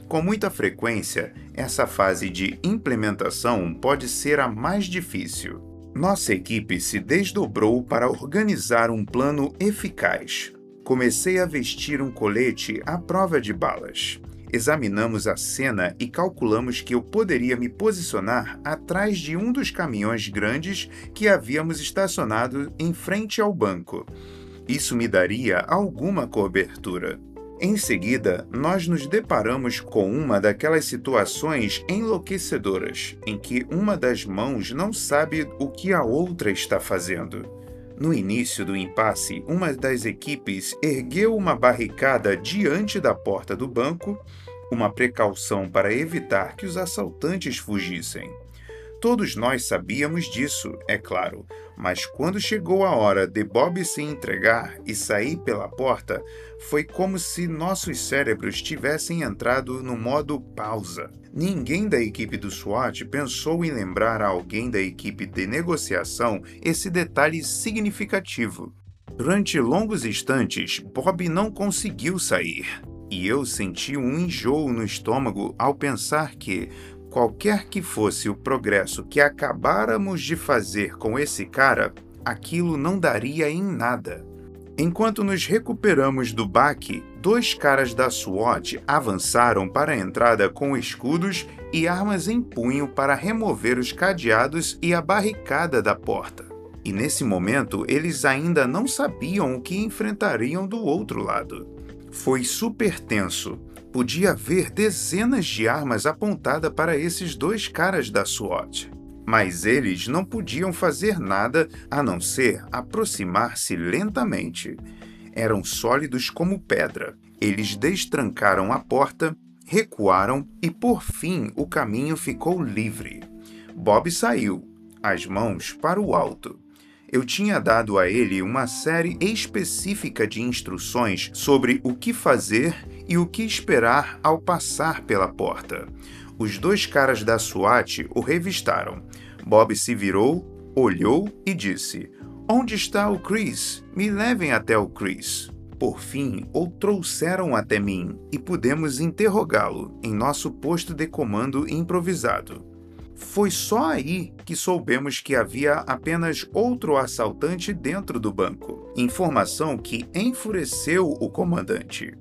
Com muita frequência, essa fase de implementação pode ser a mais difícil. Nossa equipe se desdobrou para organizar um plano eficaz. Comecei a vestir um colete à prova de balas. Examinamos a cena e calculamos que eu poderia me posicionar atrás de um dos caminhões grandes que havíamos estacionado em frente ao banco. Isso me daria alguma cobertura. Em seguida, nós nos deparamos com uma daquelas situações enlouquecedoras em que uma das mãos não sabe o que a outra está fazendo. No início do impasse, uma das equipes ergueu uma barricada diante da porta do banco, uma precaução para evitar que os assaltantes fugissem. Todos nós sabíamos disso, é claro, mas quando chegou a hora de Bob se entregar e sair pela porta, foi como se nossos cérebros tivessem entrado no modo pausa. Ninguém da equipe do SWAT pensou em lembrar a alguém da equipe de negociação esse detalhe significativo. Durante longos instantes, Bob não conseguiu sair. E eu senti um enjoo no estômago ao pensar que, qualquer que fosse o progresso que acabáramos de fazer com esse cara, aquilo não daria em nada. Enquanto nos recuperamos do baque, dois caras da SWAT avançaram para a entrada com escudos e armas em punho para remover os cadeados e a barricada da porta. E nesse momento eles ainda não sabiam o que enfrentariam do outro lado. Foi super tenso, podia haver dezenas de armas apontadas para esses dois caras da SWAT. Mas eles não podiam fazer nada a não ser aproximar-se lentamente. Eram sólidos como pedra. Eles destrancaram a porta, recuaram e por fim o caminho ficou livre. Bob saiu, as mãos para o alto eu tinha dado a ele uma série específica de instruções sobre o que fazer e o que esperar ao passar pela porta. Os dois caras da SWAT o revistaram. Bob se virou, olhou e disse: Onde está o Chris? Me levem até o Chris. Por fim, o trouxeram até mim e pudemos interrogá-lo em nosso posto de comando improvisado. Foi só aí que soubemos que havia apenas outro assaltante dentro do banco, informação que enfureceu o comandante.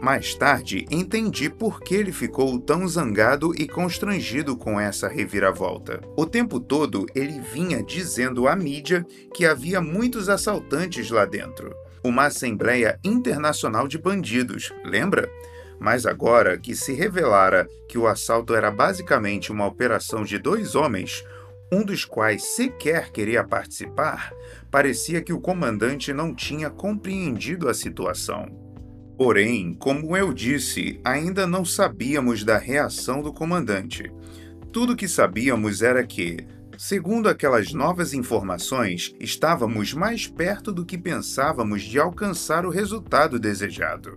Mais tarde, entendi por que ele ficou tão zangado e constrangido com essa reviravolta. O tempo todo ele vinha dizendo à mídia que havia muitos assaltantes lá dentro. Uma Assembleia Internacional de Bandidos, lembra? Mas agora que se revelara que o assalto era basicamente uma operação de dois homens, um dos quais sequer queria participar, parecia que o comandante não tinha compreendido a situação. Porém, como eu disse, ainda não sabíamos da reação do comandante. Tudo que sabíamos era que, segundo aquelas novas informações, estávamos mais perto do que pensávamos de alcançar o resultado desejado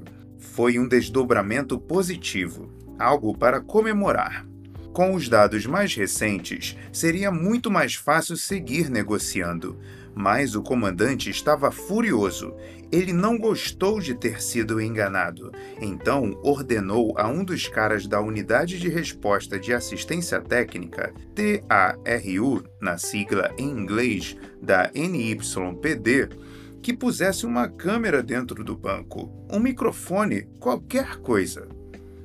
foi um desdobramento positivo, algo para comemorar. Com os dados mais recentes, seria muito mais fácil seguir negociando, mas o comandante estava furioso. Ele não gostou de ter sido enganado, então ordenou a um dos caras da Unidade de Resposta de Assistência Técnica, TARU, na sigla em inglês da NYPD, que pusesse uma câmera dentro do banco, um microfone, qualquer coisa.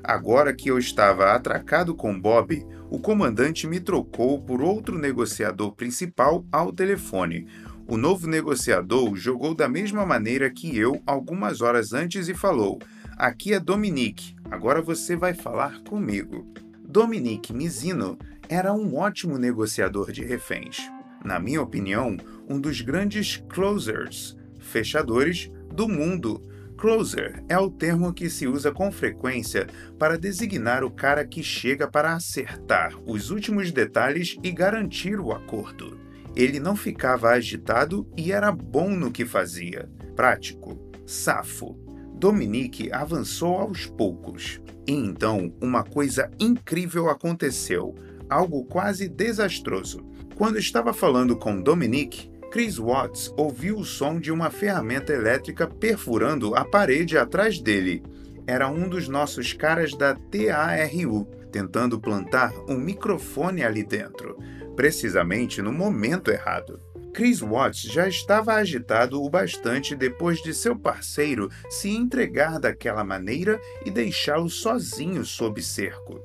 Agora que eu estava atracado com Bob, o comandante me trocou por outro negociador principal ao telefone. O novo negociador jogou da mesma maneira que eu algumas horas antes e falou: Aqui é Dominique, agora você vai falar comigo. Dominique Mizino era um ótimo negociador de reféns. Na minha opinião, um dos grandes closers fechadores do mundo. Closer é o termo que se usa com frequência para designar o cara que chega para acertar os últimos detalhes e garantir o acordo. Ele não ficava agitado e era bom no que fazia. Prático, safo. Dominique avançou aos poucos. E então uma coisa incrível aconteceu, algo quase desastroso. Quando estava falando com Dominique, Chris Watts ouviu o som de uma ferramenta elétrica perfurando a parede atrás dele. Era um dos nossos caras da TARU, tentando plantar um microfone ali dentro, precisamente no momento errado. Chris Watts já estava agitado o bastante depois de seu parceiro se entregar daquela maneira e deixá-lo sozinho sob cerco.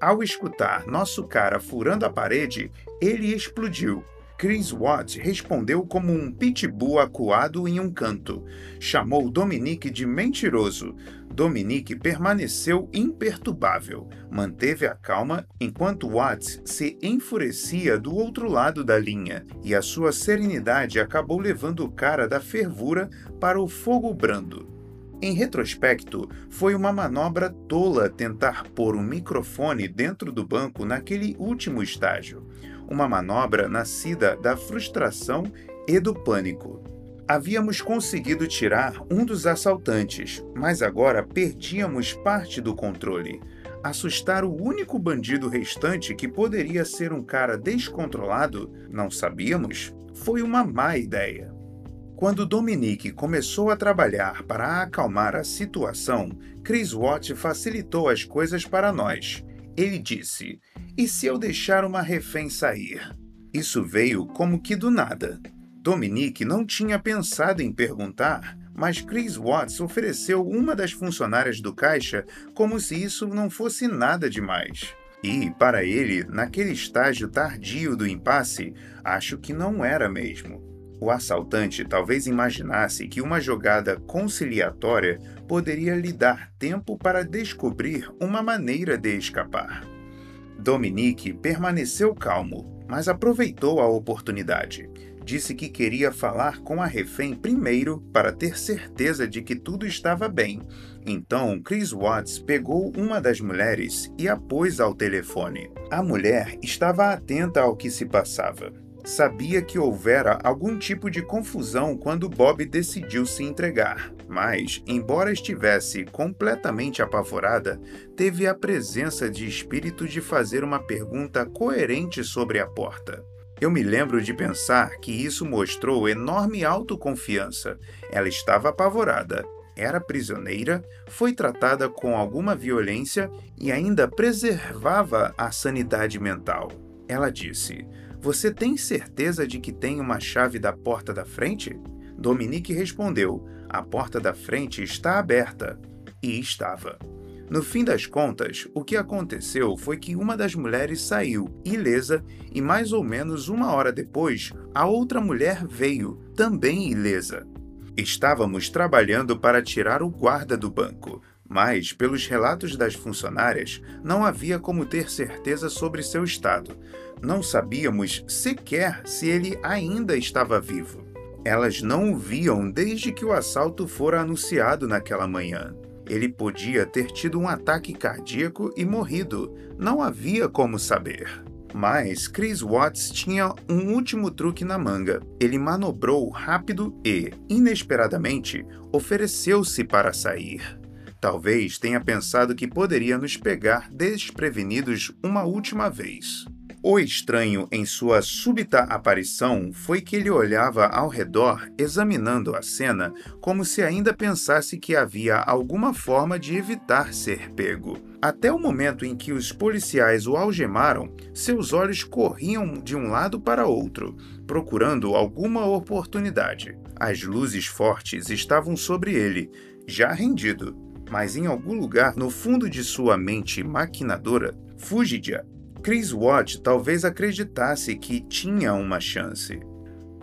Ao escutar nosso cara furando a parede, ele explodiu Chris Watt respondeu como um pitbull acuado em um canto. Chamou Dominique de mentiroso. Dominique permaneceu imperturbável, manteve a calma enquanto Watts se enfurecia do outro lado da linha, e a sua serenidade acabou levando o cara da fervura para o fogo brando. Em retrospecto, foi uma manobra tola tentar pôr um microfone dentro do banco naquele último estágio. Uma manobra nascida da frustração e do pânico. Havíamos conseguido tirar um dos assaltantes, mas agora perdíamos parte do controle. Assustar o único bandido restante que poderia ser um cara descontrolado, não sabíamos, foi uma má ideia. Quando Dominique começou a trabalhar para acalmar a situação, Chris Watt facilitou as coisas para nós. Ele disse: E se eu deixar uma refém sair? Isso veio como que do nada. Dominique não tinha pensado em perguntar, mas Chris Watts ofereceu uma das funcionárias do caixa como se isso não fosse nada demais. E, para ele, naquele estágio tardio do impasse, acho que não era mesmo. O assaltante talvez imaginasse que uma jogada conciliatória poderia lhe dar tempo para descobrir uma maneira de escapar. Dominique permaneceu calmo, mas aproveitou a oportunidade. Disse que queria falar com a refém primeiro para ter certeza de que tudo estava bem. Então, Chris Watts pegou uma das mulheres e a pôs ao telefone. A mulher estava atenta ao que se passava Sabia que houvera algum tipo de confusão quando Bob decidiu se entregar, mas, embora estivesse completamente apavorada, teve a presença de espírito de fazer uma pergunta coerente sobre a porta. Eu me lembro de pensar que isso mostrou enorme autoconfiança. Ela estava apavorada, era prisioneira, foi tratada com alguma violência e ainda preservava a sanidade mental. Ela disse: você tem certeza de que tem uma chave da porta da frente? Dominique respondeu: A porta da frente está aberta. E estava. No fim das contas, o que aconteceu foi que uma das mulheres saiu, ilesa, e mais ou menos uma hora depois, a outra mulher veio, também ilesa. Estávamos trabalhando para tirar o guarda do banco, mas, pelos relatos das funcionárias, não havia como ter certeza sobre seu estado. Não sabíamos sequer se ele ainda estava vivo. Elas não o viam desde que o assalto fora anunciado naquela manhã. Ele podia ter tido um ataque cardíaco e morrido. Não havia como saber. Mas Chris Watts tinha um último truque na manga. Ele manobrou rápido e, inesperadamente, ofereceu-se para sair. Talvez tenha pensado que poderia nos pegar desprevenidos uma última vez. O estranho em sua súbita aparição foi que ele olhava ao redor, examinando a cena, como se ainda pensasse que havia alguma forma de evitar ser pego. Até o momento em que os policiais o algemaram, seus olhos corriam de um lado para outro, procurando alguma oportunidade. As luzes fortes estavam sobre ele, já rendido, mas em algum lugar no fundo de sua mente maquinadora, Fugidia, Chris Watt talvez acreditasse que tinha uma chance.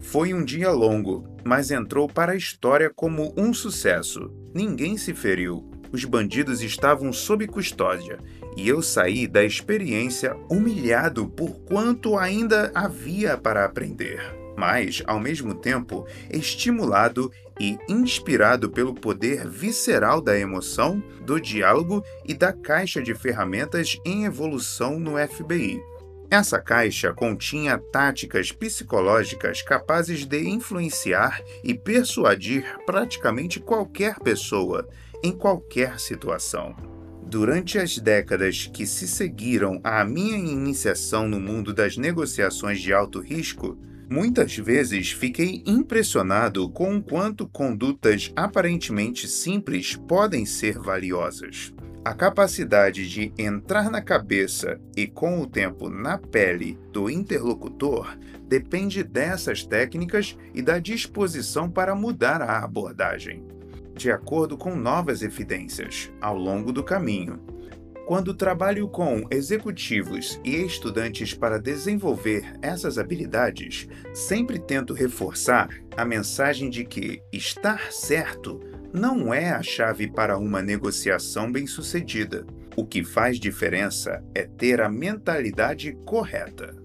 Foi um dia longo, mas entrou para a história como um sucesso. Ninguém se feriu. Os bandidos estavam sob custódia e eu saí da experiência humilhado por quanto ainda havia para aprender mas, ao mesmo tempo, estimulado e inspirado pelo poder visceral da emoção, do diálogo e da caixa de ferramentas em evolução no FBI. Essa caixa continha táticas psicológicas capazes de influenciar e persuadir praticamente qualquer pessoa, em qualquer situação. Durante as décadas que se seguiram à minha iniciação no mundo das negociações de alto risco, Muitas vezes fiquei impressionado com o quanto condutas aparentemente simples podem ser valiosas. A capacidade de entrar na cabeça e, com o tempo, na pele do interlocutor depende dessas técnicas e da disposição para mudar a abordagem, de acordo com novas evidências, ao longo do caminho. Quando trabalho com executivos e estudantes para desenvolver essas habilidades, sempre tento reforçar a mensagem de que estar certo não é a chave para uma negociação bem-sucedida. O que faz diferença é ter a mentalidade correta.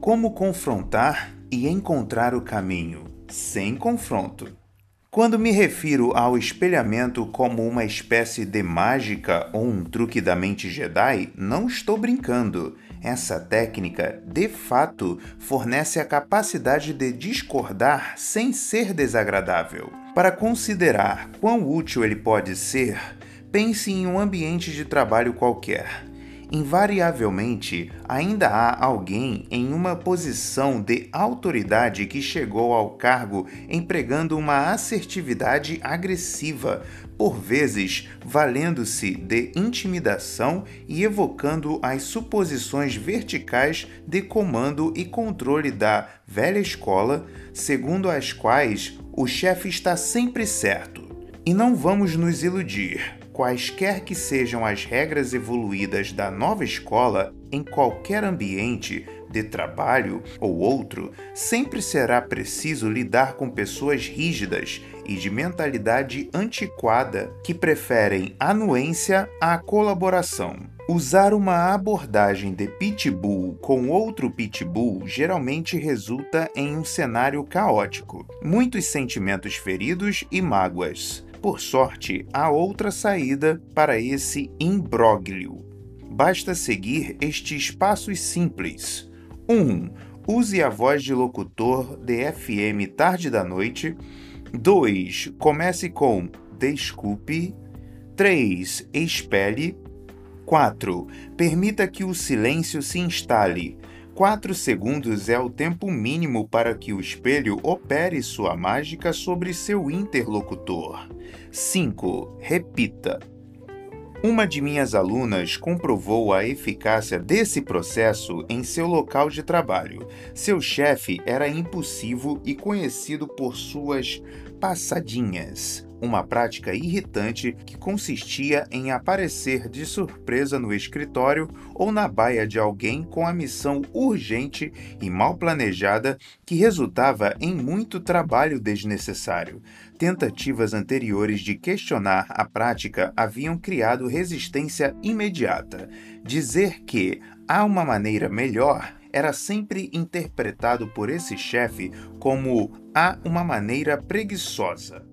Como confrontar e encontrar o caminho sem confronto? Quando me refiro ao espelhamento como uma espécie de mágica ou um truque da mente Jedi, não estou brincando. Essa técnica, de fato, fornece a capacidade de discordar sem ser desagradável. Para considerar quão útil ele pode ser, pense em um ambiente de trabalho qualquer invariavelmente ainda há alguém em uma posição de autoridade que chegou ao cargo empregando uma assertividade agressiva, por vezes valendo-se de intimidação e evocando as suposições verticais de comando e controle da velha escola, segundo as quais o chefe está sempre certo. E não vamos nos iludir quaisquer que sejam as regras evoluídas da nova escola, em qualquer ambiente de trabalho ou outro, sempre será preciso lidar com pessoas rígidas e de mentalidade antiquada que preferem anuência à colaboração. Usar uma abordagem de pitbull com outro pitbull geralmente resulta em um cenário caótico, muitos sentimentos feridos e mágoas. Por sorte, há outra saída para esse imbróglio. Basta seguir estes passos simples. 1. Um, use a voz de locutor de FM tarde da noite. 2. Comece com desculpe. 3. Espelhe. 4. Permita que o silêncio se instale. 4 segundos é o tempo mínimo para que o espelho opere sua mágica sobre seu interlocutor. 5. Repita. Uma de minhas alunas comprovou a eficácia desse processo em seu local de trabalho. Seu chefe era impulsivo e conhecido por suas passadinhas uma prática irritante que consistia em aparecer de surpresa no escritório ou na baia de alguém com a missão urgente e mal planejada que resultava em muito trabalho desnecessário. Tentativas anteriores de questionar a prática haviam criado resistência imediata. Dizer que há uma maneira melhor era sempre interpretado por esse chefe como há uma maneira preguiçosa.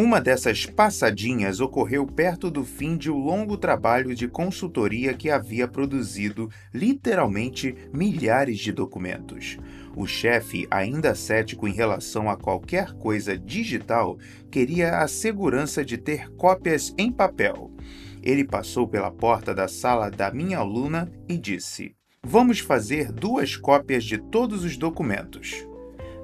Uma dessas passadinhas ocorreu perto do fim de um longo trabalho de consultoria que havia produzido literalmente milhares de documentos. O chefe, ainda cético em relação a qualquer coisa digital, queria a segurança de ter cópias em papel. Ele passou pela porta da sala da minha aluna e disse: Vamos fazer duas cópias de todos os documentos.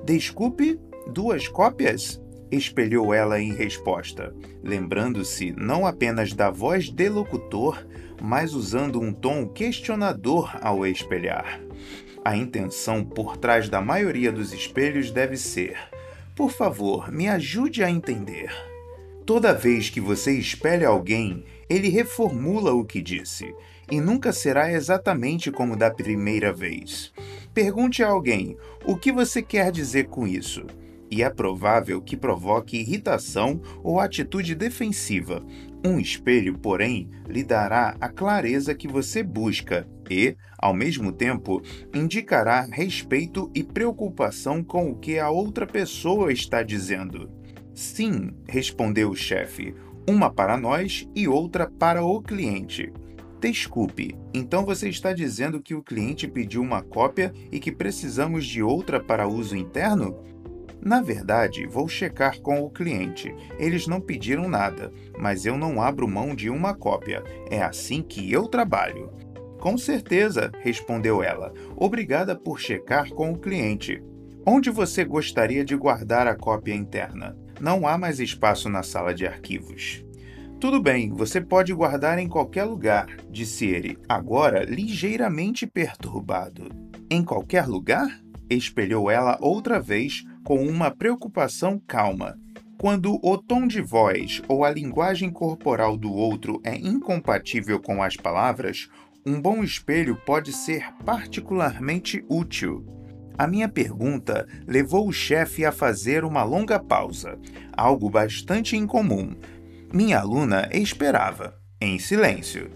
Desculpe, duas cópias? Espelhou ela em resposta, lembrando-se não apenas da voz de locutor, mas usando um tom questionador ao espelhar. A intenção por trás da maioria dos espelhos deve ser: por favor, me ajude a entender. Toda vez que você espelha alguém, ele reformula o que disse, e nunca será exatamente como da primeira vez. Pergunte a alguém: o que você quer dizer com isso? E é provável que provoque irritação ou atitude defensiva. Um espelho, porém, lhe dará a clareza que você busca e, ao mesmo tempo, indicará respeito e preocupação com o que a outra pessoa está dizendo. Sim, respondeu o chefe, uma para nós e outra para o cliente. Desculpe, então você está dizendo que o cliente pediu uma cópia e que precisamos de outra para uso interno? Na verdade, vou checar com o cliente. Eles não pediram nada, mas eu não abro mão de uma cópia. É assim que eu trabalho. Com certeza, respondeu ela. Obrigada por checar com o cliente. Onde você gostaria de guardar a cópia interna? Não há mais espaço na sala de arquivos. Tudo bem, você pode guardar em qualquer lugar, disse ele, agora ligeiramente perturbado. Em qualquer lugar? espelhou ela outra vez, com uma preocupação calma. Quando o tom de voz ou a linguagem corporal do outro é incompatível com as palavras, um bom espelho pode ser particularmente útil. A minha pergunta levou o chefe a fazer uma longa pausa, algo bastante incomum. Minha aluna esperava, em silêncio.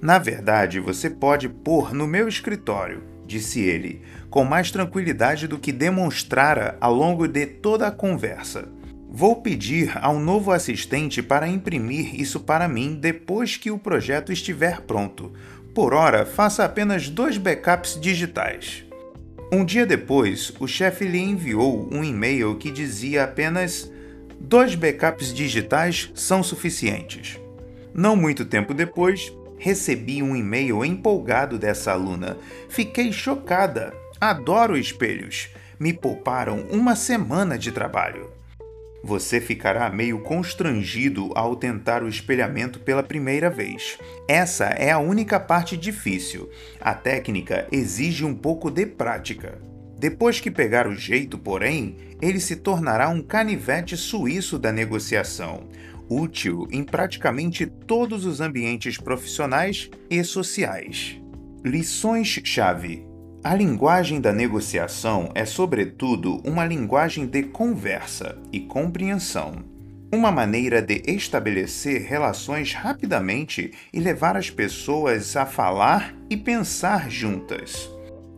Na verdade, você pode pôr no meu escritório, disse ele, com mais tranquilidade do que demonstrara ao longo de toda a conversa. Vou pedir ao novo assistente para imprimir isso para mim depois que o projeto estiver pronto. Por hora, faça apenas dois backups digitais. Um dia depois, o chefe lhe enviou um e-mail que dizia apenas: dois backups digitais são suficientes. Não muito tempo depois, recebi um e-mail empolgado dessa aluna. Fiquei chocada. Adoro espelhos. Me pouparam uma semana de trabalho. Você ficará meio constrangido ao tentar o espelhamento pela primeira vez. Essa é a única parte difícil. A técnica exige um pouco de prática. Depois que pegar o jeito, porém, ele se tornará um canivete suíço da negociação, útil em praticamente todos os ambientes profissionais e sociais. Lições-chave a linguagem da negociação é, sobretudo, uma linguagem de conversa e compreensão. Uma maneira de estabelecer relações rapidamente e levar as pessoas a falar e pensar juntas.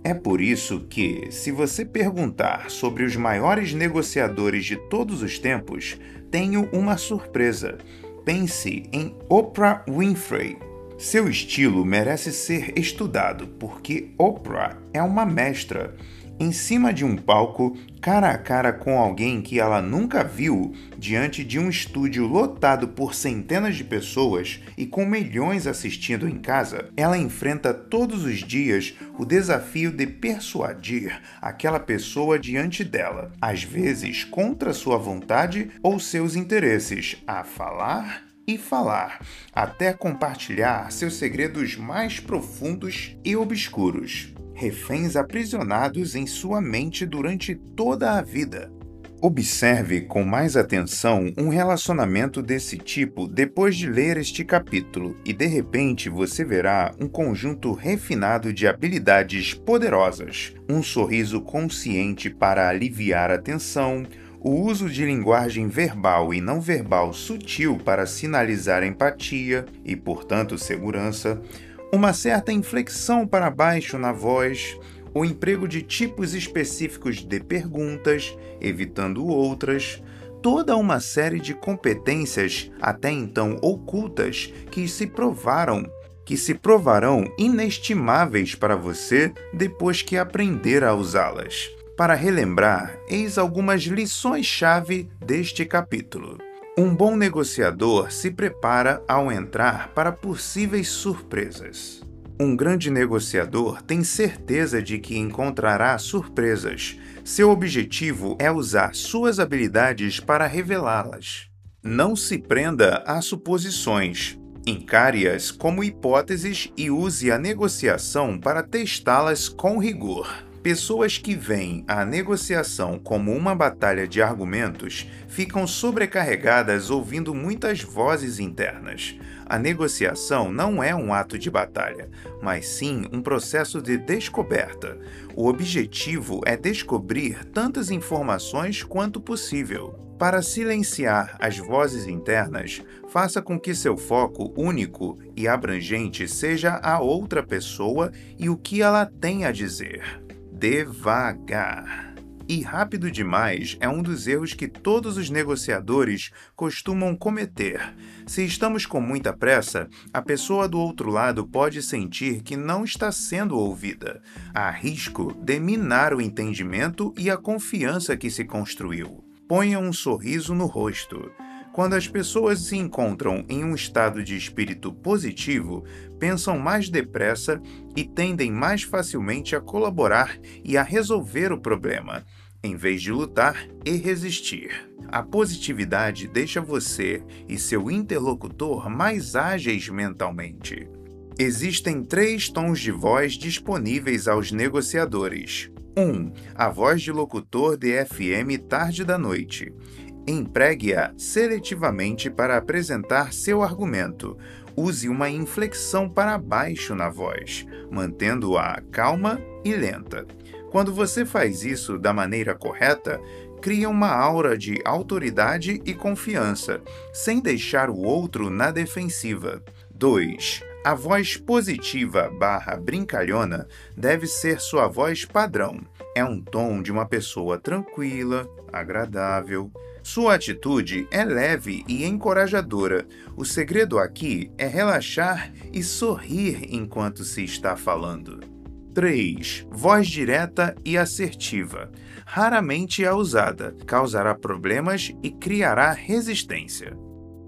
É por isso que, se você perguntar sobre os maiores negociadores de todos os tempos, tenho uma surpresa. Pense em Oprah Winfrey. Seu estilo merece ser estudado porque Oprah é uma mestra. Em cima de um palco, cara a cara com alguém que ela nunca viu, diante de um estúdio lotado por centenas de pessoas e com milhões assistindo em casa, ela enfrenta todos os dias o desafio de persuadir aquela pessoa diante dela, às vezes contra sua vontade ou seus interesses, a falar e falar, até compartilhar seus segredos mais profundos e obscuros, reféns aprisionados em sua mente durante toda a vida. Observe com mais atenção um relacionamento desse tipo depois de ler este capítulo, e de repente você verá um conjunto refinado de habilidades poderosas, um sorriso consciente para aliviar a tensão, o uso de linguagem verbal e não verbal sutil para sinalizar empatia e, portanto, segurança, uma certa inflexão para baixo na voz, o emprego de tipos específicos de perguntas, evitando outras, toda uma série de competências até então ocultas que se provaram que se provarão inestimáveis para você depois que aprender a usá-las. Para relembrar, eis algumas lições-chave deste capítulo. Um bom negociador se prepara ao entrar para possíveis surpresas. Um grande negociador tem certeza de que encontrará surpresas. Seu objetivo é usar suas habilidades para revelá-las. Não se prenda a suposições. Encare-as como hipóteses e use a negociação para testá-las com rigor. Pessoas que veem a negociação como uma batalha de argumentos ficam sobrecarregadas ouvindo muitas vozes internas. A negociação não é um ato de batalha, mas sim um processo de descoberta. O objetivo é descobrir tantas informações quanto possível. Para silenciar as vozes internas, faça com que seu foco único e abrangente seja a outra pessoa e o que ela tem a dizer devagar. E rápido demais é um dos erros que todos os negociadores costumam cometer. Se estamos com muita pressa, a pessoa do outro lado pode sentir que não está sendo ouvida. Há risco de minar o entendimento e a confiança que se construiu. Ponha um sorriso no rosto. Quando as pessoas se encontram em um estado de espírito positivo, pensam mais depressa e tendem mais facilmente a colaborar e a resolver o problema, em vez de lutar e resistir. A positividade deixa você e seu interlocutor mais ágeis mentalmente. Existem três tons de voz disponíveis aos negociadores. 1. Um, a voz de locutor de FM tarde da noite. Empregue-a seletivamente para apresentar seu argumento. Use uma inflexão para baixo na voz, mantendo-a calma e lenta. Quando você faz isso da maneira correta, cria uma aura de autoridade e confiança, sem deixar o outro na defensiva. 2. A voz positiva barra brincalhona deve ser sua voz padrão. É um tom de uma pessoa tranquila, agradável. Sua atitude é leve e encorajadora. O segredo aqui é relaxar e sorrir enquanto se está falando. 3. Voz direta e assertiva. Raramente é usada, causará problemas e criará resistência.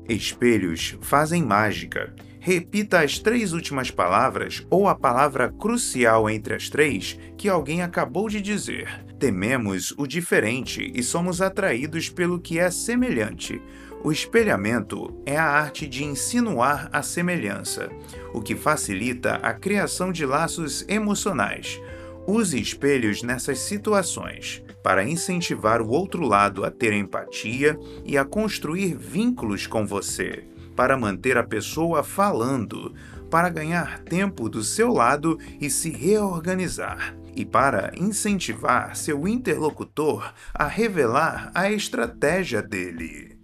Espelhos fazem mágica. Repita as três últimas palavras ou a palavra crucial entre as três que alguém acabou de dizer. Tememos o diferente e somos atraídos pelo que é semelhante. O espelhamento é a arte de insinuar a semelhança, o que facilita a criação de laços emocionais. Use espelhos nessas situações para incentivar o outro lado a ter empatia e a construir vínculos com você para manter a pessoa falando, para ganhar tempo do seu lado e se reorganizar, e para incentivar seu interlocutor a revelar a estratégia dele.